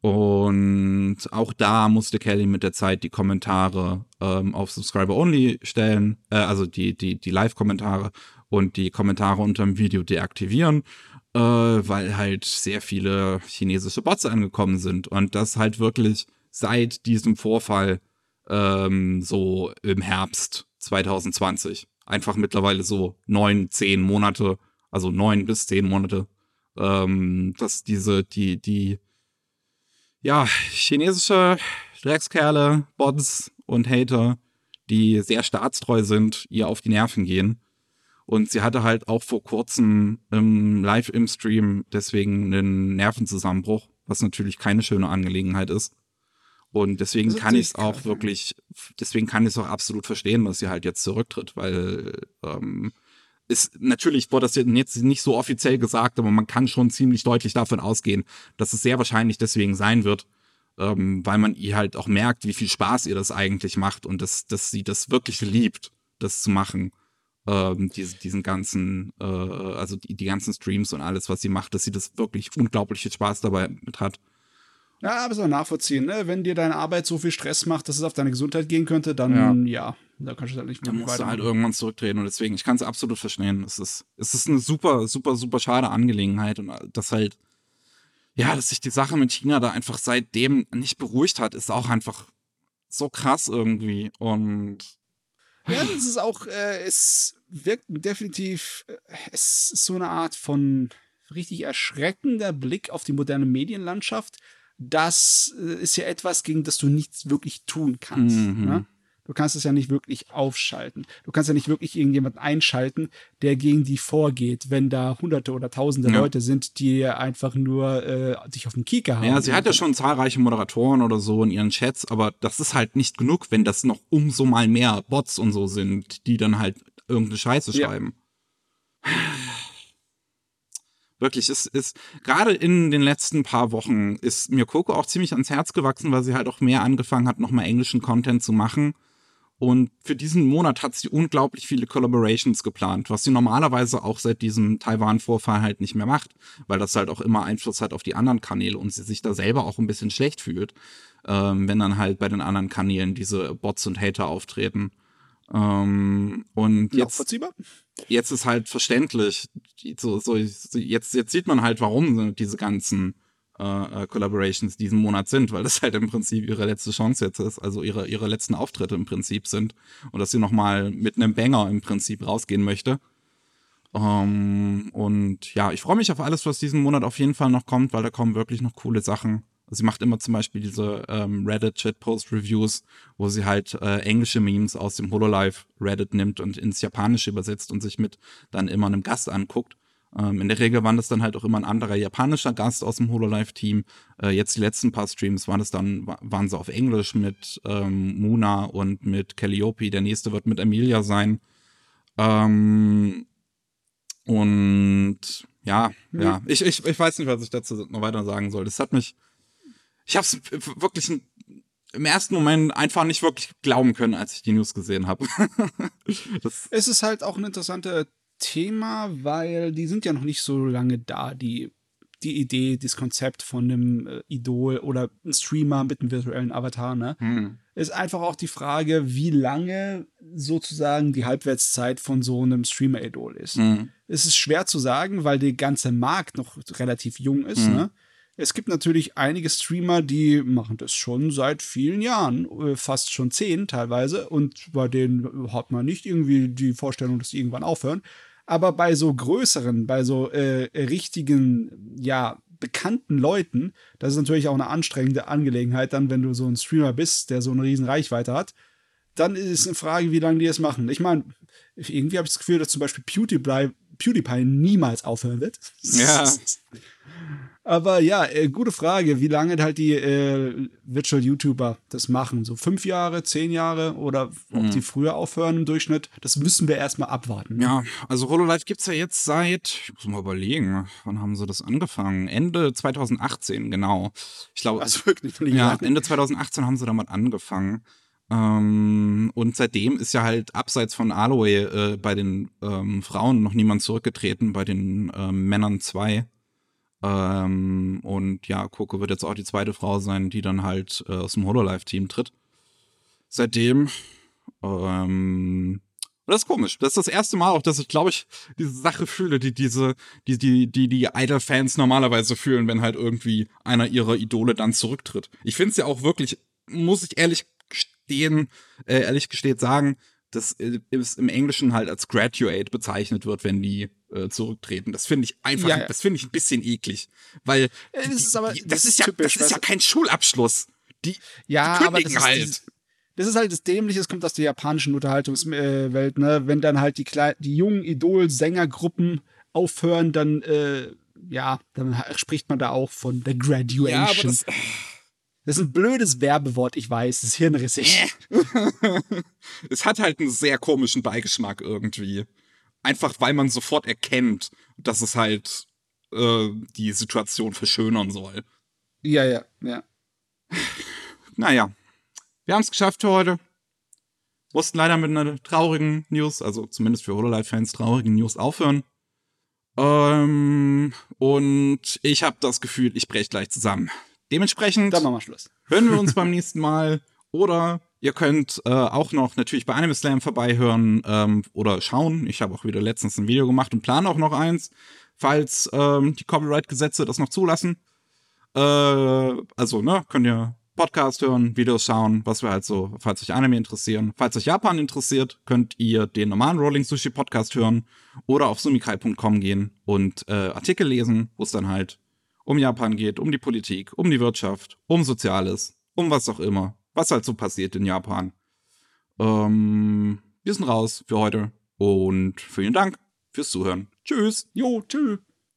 Und auch da musste Kelly mit der Zeit die Kommentare ähm, auf Subscriber Only stellen, äh, also die, die, die Live-Kommentare und die Kommentare unter dem Video deaktivieren, äh, weil halt sehr viele chinesische Bots angekommen sind. Und das halt wirklich seit diesem Vorfall ähm, so im Herbst 2020. Einfach mittlerweile so neun, zehn Monate, also neun bis zehn Monate, ähm, dass diese, die, die ja, chinesische Dreckskerle, Bots und Hater, die sehr staatstreu sind, ihr auf die Nerven gehen. Und sie hatte halt auch vor kurzem im live im Stream deswegen einen Nervenzusammenbruch, was natürlich keine schöne Angelegenheit ist. Und deswegen kann ich es auch wirklich, deswegen kann ich es auch absolut verstehen, dass sie halt jetzt zurücktritt, weil ähm, ist natürlich wurde das jetzt nicht so offiziell gesagt, aber man kann schon ziemlich deutlich davon ausgehen, dass es sehr wahrscheinlich deswegen sein wird, ähm, weil man ihr halt auch merkt, wie viel Spaß ihr das eigentlich macht und dass, dass sie das wirklich liebt, das zu machen. Ähm, diese, diesen ganzen, äh, also die, die ganzen Streams und alles, was sie macht, dass sie das wirklich unglaublich viel Spaß dabei mit hat. Ja, aber es auch nachvollziehen, ne? Wenn dir deine Arbeit so viel Stress macht, dass es auf deine Gesundheit gehen könnte, dann ja, ja da kannst du halt nicht mehr Dann musst du halt irgendwann zurücktreten und deswegen, ich kann es absolut verstehen. Es ist, es ist eine super, super, super schade Angelegenheit und das halt, ja, dass sich die Sache mit China da einfach seitdem nicht beruhigt hat, ist auch einfach so krass irgendwie und ja, das ist auch, äh, es wirkt definitiv, äh, es ist so eine Art von richtig erschreckender Blick auf die moderne Medienlandschaft, das äh, ist ja etwas, gegen das du nichts wirklich tun kannst. Mhm. Ne? Du kannst es ja nicht wirklich aufschalten. Du kannst ja nicht wirklich irgendjemanden einschalten, der gegen die vorgeht, wenn da hunderte oder tausende ja. Leute sind, die einfach nur äh, dich auf den Kieker haben. Ja, sie hat ja schon zahlreiche Moderatoren oder so in ihren Chats, aber das ist halt nicht genug, wenn das noch umso mal mehr Bots und so sind, die dann halt irgendeine Scheiße schreiben. Ja. Wirklich, es ist gerade in den letzten paar Wochen ist mir Coco auch ziemlich ans Herz gewachsen, weil sie halt auch mehr angefangen hat, nochmal englischen Content zu machen. Und für diesen Monat hat sie unglaublich viele Collaborations geplant, was sie normalerweise auch seit diesem Taiwan-Vorfall halt nicht mehr macht, weil das halt auch immer Einfluss hat auf die anderen Kanäle und sie sich da selber auch ein bisschen schlecht fühlt, ähm, wenn dann halt bei den anderen Kanälen diese Bots und Hater auftreten. Ähm, und jetzt, jetzt ist halt verständlich, so, so, jetzt, jetzt sieht man halt, warum diese ganzen äh, äh, Collaborations diesen Monat sind, weil das halt im Prinzip ihre letzte Chance jetzt ist, also ihre, ihre letzten Auftritte im Prinzip sind und dass sie nochmal mit einem Banger im Prinzip rausgehen möchte. Ähm, und ja, ich freue mich auf alles, was diesen Monat auf jeden Fall noch kommt, weil da kommen wirklich noch coole Sachen. Sie macht immer zum Beispiel diese ähm, Reddit-Chat-Post-Reviews, wo sie halt äh, englische Memes aus dem Hololive Reddit nimmt und ins Japanische übersetzt und sich mit dann immer einem Gast anguckt. Ähm, in der Regel waren das dann halt auch immer ein anderer japanischer Gast aus dem Hololive-Team. Äh, jetzt die letzten paar Streams waren es dann, waren sie auf Englisch mit ähm, Muna und mit Calliope. Der nächste wird mit Emilia sein. Ähm, und ja, ja, ich, ich, ich weiß nicht, was ich dazu noch weiter sagen soll. Das hat mich, ich habe es wirklich im ersten Moment einfach nicht wirklich glauben können, als ich die News gesehen habe. es ist halt auch ein interessanter Thema, weil die sind ja noch nicht so lange da, die, die Idee, das Konzept von einem äh, Idol oder einem Streamer mit einem virtuellen Avatar, ne? Hm. Ist einfach auch die Frage, wie lange sozusagen die Halbwertszeit von so einem Streamer-Idol ist. Hm. Es ist schwer zu sagen, weil der ganze Markt noch relativ jung ist, hm. ne? Es gibt natürlich einige Streamer, die machen das schon seit vielen Jahren, äh, fast schon zehn teilweise, und bei denen hat man nicht irgendwie die Vorstellung, dass die irgendwann aufhören. Aber bei so größeren, bei so äh, richtigen, ja, bekannten Leuten, das ist natürlich auch eine anstrengende Angelegenheit, dann, wenn du so ein Streamer bist, der so eine riesen Reichweite hat, dann ist es eine Frage, wie lange die es machen. Ich meine, irgendwie habe ich das Gefühl, dass zum Beispiel PewDiePie, PewDiePie niemals aufhören wird. Ja. Aber ja, äh, gute Frage, wie lange halt die äh, Virtual YouTuber das machen. So fünf Jahre, zehn Jahre oder ob mhm. die früher aufhören im Durchschnitt, das müssen wir erstmal abwarten. Ja, also HoloLive gibt es ja jetzt seit, ich muss mal überlegen, wann haben sie das angefangen? Ende 2018, genau. Ich glaube, also wirklich ja, Ende 2018 haben sie damit angefangen. Ähm, und seitdem ist ja halt abseits von Aloe äh, bei den ähm, Frauen noch niemand zurückgetreten, bei den ähm, Männern zwei. Ähm, und ja, Coco wird jetzt auch die zweite Frau sein, die dann halt äh, aus dem Hololive-Team tritt. Seitdem, ähm, das ist komisch. Das ist das erste Mal auch, dass ich, glaube ich, diese Sache fühle, die diese, die, die, die, die Idol-Fans normalerweise fühlen, wenn halt irgendwie einer ihrer Idole dann zurücktritt. Ich finde es ja auch wirklich, muss ich ehrlich gestehen, äh, ehrlich gesteht sagen, dass es im Englischen halt als Graduate bezeichnet wird, wenn die äh, zurücktreten. Das finde ich einfach, ja, ja. das finde ich ein bisschen eklig, weil das, ist, aber, das, das ist, ja, typisch, das ist ja kein Schulabschluss. Die, ja, die aber das halt. Ist, das ist halt das Dämliche, es kommt aus der japanischen Unterhaltungswelt, ne? Wenn dann halt die, die jungen Idol-Sängergruppen aufhören, dann, äh, ja, dann spricht man da auch von der Graduation. Ja, aber das, das ist ein blödes Werbewort, ich weiß, das ist hirnrissig. es hat halt einen sehr komischen Beigeschmack irgendwie. Einfach weil man sofort erkennt, dass es halt äh, die Situation verschönern soll. Ja, ja, ja. naja, wir haben es geschafft für heute. Mussten leider mit einer traurigen News, also zumindest für Hololive-Fans traurigen News aufhören. Ähm, und ich habe das Gefühl, ich breche gleich zusammen. Dementsprechend Dann machen wir Schluss. hören wir uns beim nächsten Mal. Oder ihr könnt äh, auch noch natürlich bei Anime Slam vorbeihören ähm, oder schauen. Ich habe auch wieder letztens ein Video gemacht und plane auch noch eins, falls ähm, die Copyright-Gesetze das noch zulassen. Äh, also, ne, könnt ihr Podcast hören, Videos schauen, was wir halt so, falls euch Anime interessieren. Falls euch Japan interessiert, könnt ihr den normalen Rolling Sushi Podcast hören oder auf sumikai.com gehen und äh, Artikel lesen, wo es dann halt um Japan geht, um die Politik, um die Wirtschaft, um Soziales, um was auch immer, was halt so passiert in Japan. Ähm, wir sind raus für heute und vielen Dank fürs Zuhören. Tschüss. Jo, tschüss.